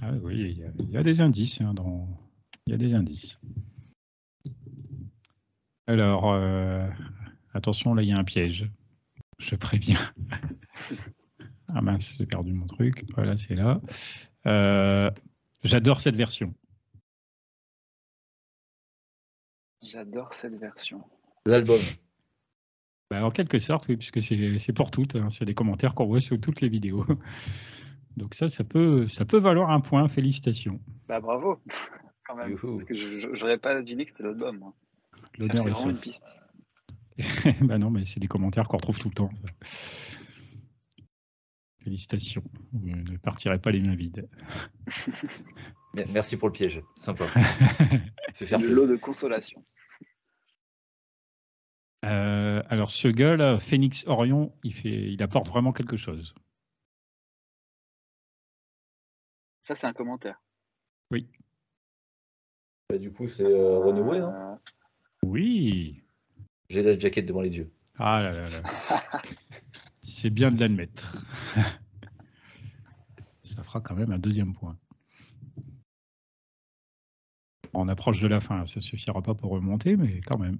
Ah oui, il y a, il y a des indices. hein, dans... Il y a des indices. Alors, euh, attention, là, il y a un piège. Je préviens. ah mince, j'ai perdu mon truc. Voilà, c'est là. Euh, J'adore cette version. J'adore cette version. L'album. Bah, en quelque sorte, oui, puisque c'est c'est pour toutes. hein, c'est des commentaires qu'on voit sur toutes les vidéos. Donc ça, ça peut, ça peut valoir un point. Félicitations. Bah bravo, quand même. Youhou. Parce que je n'aurais pas deviné que c'était l'album. L'honneur est vraiment une piste. bah non, mais c'est des commentaires qu'on retrouve tout le temps. ça. Félicitations. Vous ne partirez pas les mains vides. Mer- Merci pour le piège. Sympa. C'est faire Le lot de consolation. Euh, alors, ce gars-là, Phoenix Orion, il, fait, il apporte vraiment quelque chose. Ça, c'est un commentaire. Bah, du coup, c'est euh, Renoué. Hein Euh, Oui. J'ai la jaquette devant les yeux. Ah là là là. C'est bien de l'admettre. Ça fera quand même un deuxième point. On approche de la fin, ça ne suffira pas pour remonter, mais quand même,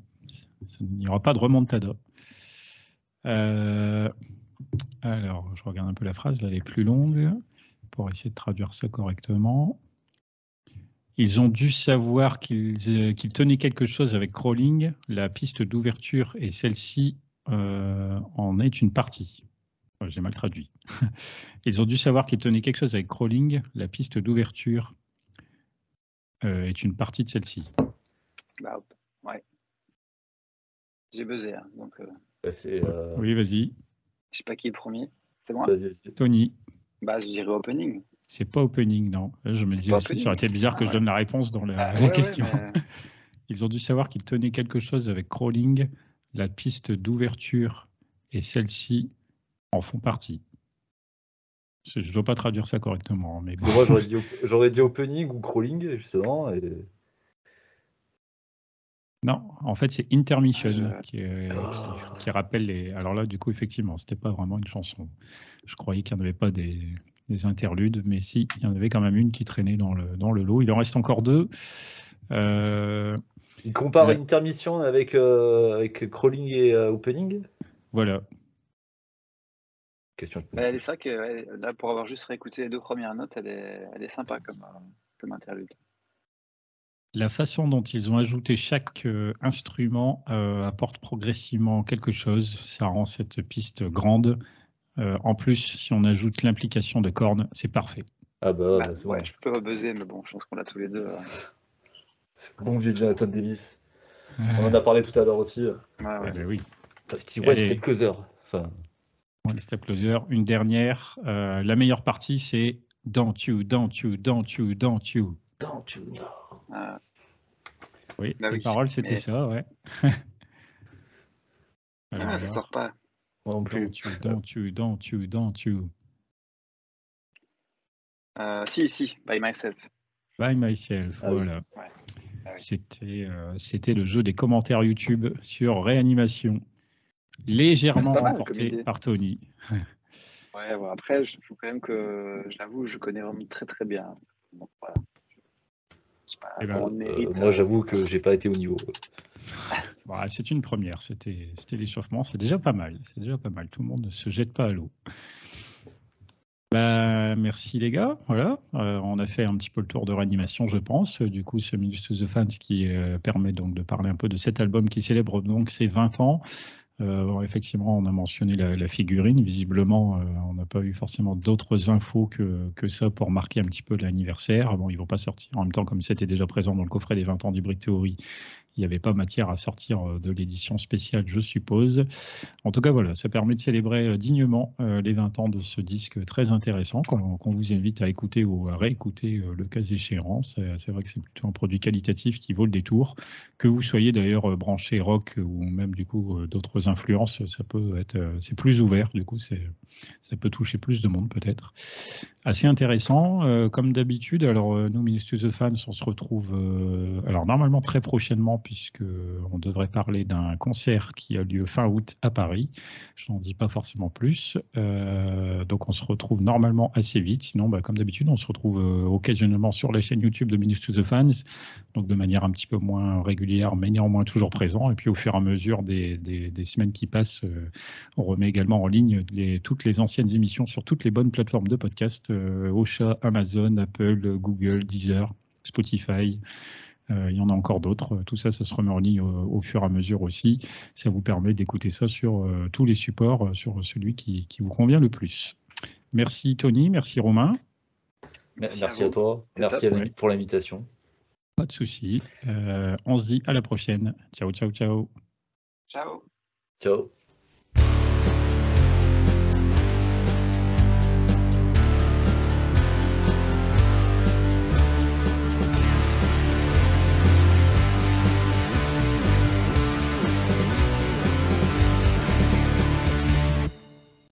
ça- il n'y aura pas de remontada. Euh, alors, je regarde un peu la phrase, là, elle est plus longue, pour essayer de traduire ça correctement. Ils ont dû savoir qu'ils euh, tenaient quelque chose avec Crawling. La piste d'ouverture et celle-ci euh, en est une partie. J'ai mal traduit. Ils ont dû savoir qu'ils tenaient quelque chose avec Crawling. La piste d'ouverture euh, est une partie de celle-ci. bah. Ouais. J'ai buzzé. hein, donc, euh, Bah, euh, Oui, vas-y. je sais pas qui est le premier. C'est moi. Tony, Bah, je dirais opening. c'est pas opening, non. Je me dis aussi, ça aurait été bizarre que Ah je ouais. donne la réponse dans la, Bah, la ouais, ouais, question. mais- Ils ont dû savoir qu'ils tenaient quelque chose avec Crawling. La piste d'ouverture et celle-ci en font partie. Je ne dois pas traduire ça correctement, mais bon. Moi, j'aurais dit, op- j'aurais dit opening ou crawling, justement. Et... Non, en fait, c'est Intermission Ah, qui, est- qui- qui rappelle les. Alors là, du coup, effectivement, c'était pas vraiment une chanson. Je croyais qu'il n'y en avait pas des, des interludes, mais si, il y en avait quand même une qui traînait dans le, dans le lot. Il en reste encore deux. Euh, Il compare Ouais. intermission avec, euh, avec crawling et euh, opening? Voilà. Question. Ouais, elle est ça que là, pour avoir juste réécouté les deux premières notes, elle est, elle est sympa comme, comme interlude. La façon dont ils ont ajouté chaque euh, instrument euh, apporte progressivement quelque chose. Ça rend cette piste grande. Euh, en plus, si on ajoute l'implication de cornes, c'est parfait. Ah bah, Bah, c'est ouais, bon. je peux pas buzzer, mais bon, je pense qu'on l'a tous les deux. C'est bon vieux Jonathan Davis. On en a parlé tout à l'heure aussi. Ouais, ouais. Ah, bah oui. Allez. Step Closer. Enfin, One Step Closer. Une dernière. euh, la meilleure partie, c'est Don't you, don't you, don't you, don't you. don't you know. Ah, Oui, Bah les oui, paroles, c'était mais- ça, ouais. Alors, ah, ça sort pas. Don't you, don't you, don't you, don't you. Euh, si, si, by myself. By myself, Ah oui. voilà. Ouais. Ah oui. C'était euh, c'était le jeu des commentaires YouTube sur réanimation, légèrement mal remporté par Tony. Ouais, bon, après, il faut quand même que, j'avoue, je connais vraiment très très bien. Donc voilà. Eh ben, Euh, moi, j'avoue que j'ai pas été au niveau. Voilà, c'est une première, c'était c'était l'échauffement, c'est déjà pas mal, c'est déjà pas mal. Tout le monde ne se jette pas à l'eau. Bah, merci les gars, voilà, Euh, on a fait un petit peu le tour de réanimation, je pense. Du coup, ce Minus to the Fans qui euh, permet donc de parler un peu de cet album qui célèbre donc ses 20 ans. Euh, effectivement, on a mentionné la, figurine. Visiblement, euh, on n'a pas eu forcément d'autres infos que, que ça pour marquer un petit peu l'anniversaire. Bon, ils vont pas sortir en même temps, comme c'était déjà présent dans le coffret des 20 ans d'Hybrid Theory. Il n'y avait pas matière à sortir euh, de l'édition spéciale, je suppose. En tout cas, voilà, ça permet de célébrer euh, dignement euh, les 20 ans de ce disque très intéressant qu'on vous invite à écouter ou à réécouter le cas échéant. C'est vrai que c'est plutôt un produit qualitatif qui vaut le détour. Que vous soyez d'ailleurs branché rock ou même du coup d'autres influences, ça peut être, c'est plus ouvert. Du coup, ça peut toucher plus de monde peut-être. Assez intéressant, comme d'habitude. Alors nous, Minus to Fans, on se retrouve alors normalement très prochainement puisque on devrait parler d'un concert qui a lieu fin août à Paris. Je n'en dis pas forcément plus. Euh, donc on se retrouve normalement assez vite. Sinon, bah, comme d'habitude, on se retrouve euh, occasionnellement sur la chaîne YouTube de Minus to the Fans, donc de manière un petit peu moins régulière, mais néanmoins toujours présent. Et puis au fur et à mesure des, semaines qui passent, euh, on remet également en ligne toutes les anciennes émissions sur toutes les bonnes plateformes de podcast, Ocha, Amazon, Apple, Google, Deezer, Spotify. Euh, il y en a encore d'autres. Tout ça, ça se remet en ligne au, au fur et à mesure aussi. Ça vous permet d'écouter ça sur euh, tous les supports, euh, sur celui qui, qui vous convient le plus. Merci Tony, merci Romain. Merci, Merci à toi. Merci top, à ouais. pour l'invitation. Pas de souci. Euh, on se dit à la prochaine. Ciao, ciao, ciao. Ciao. Ciao.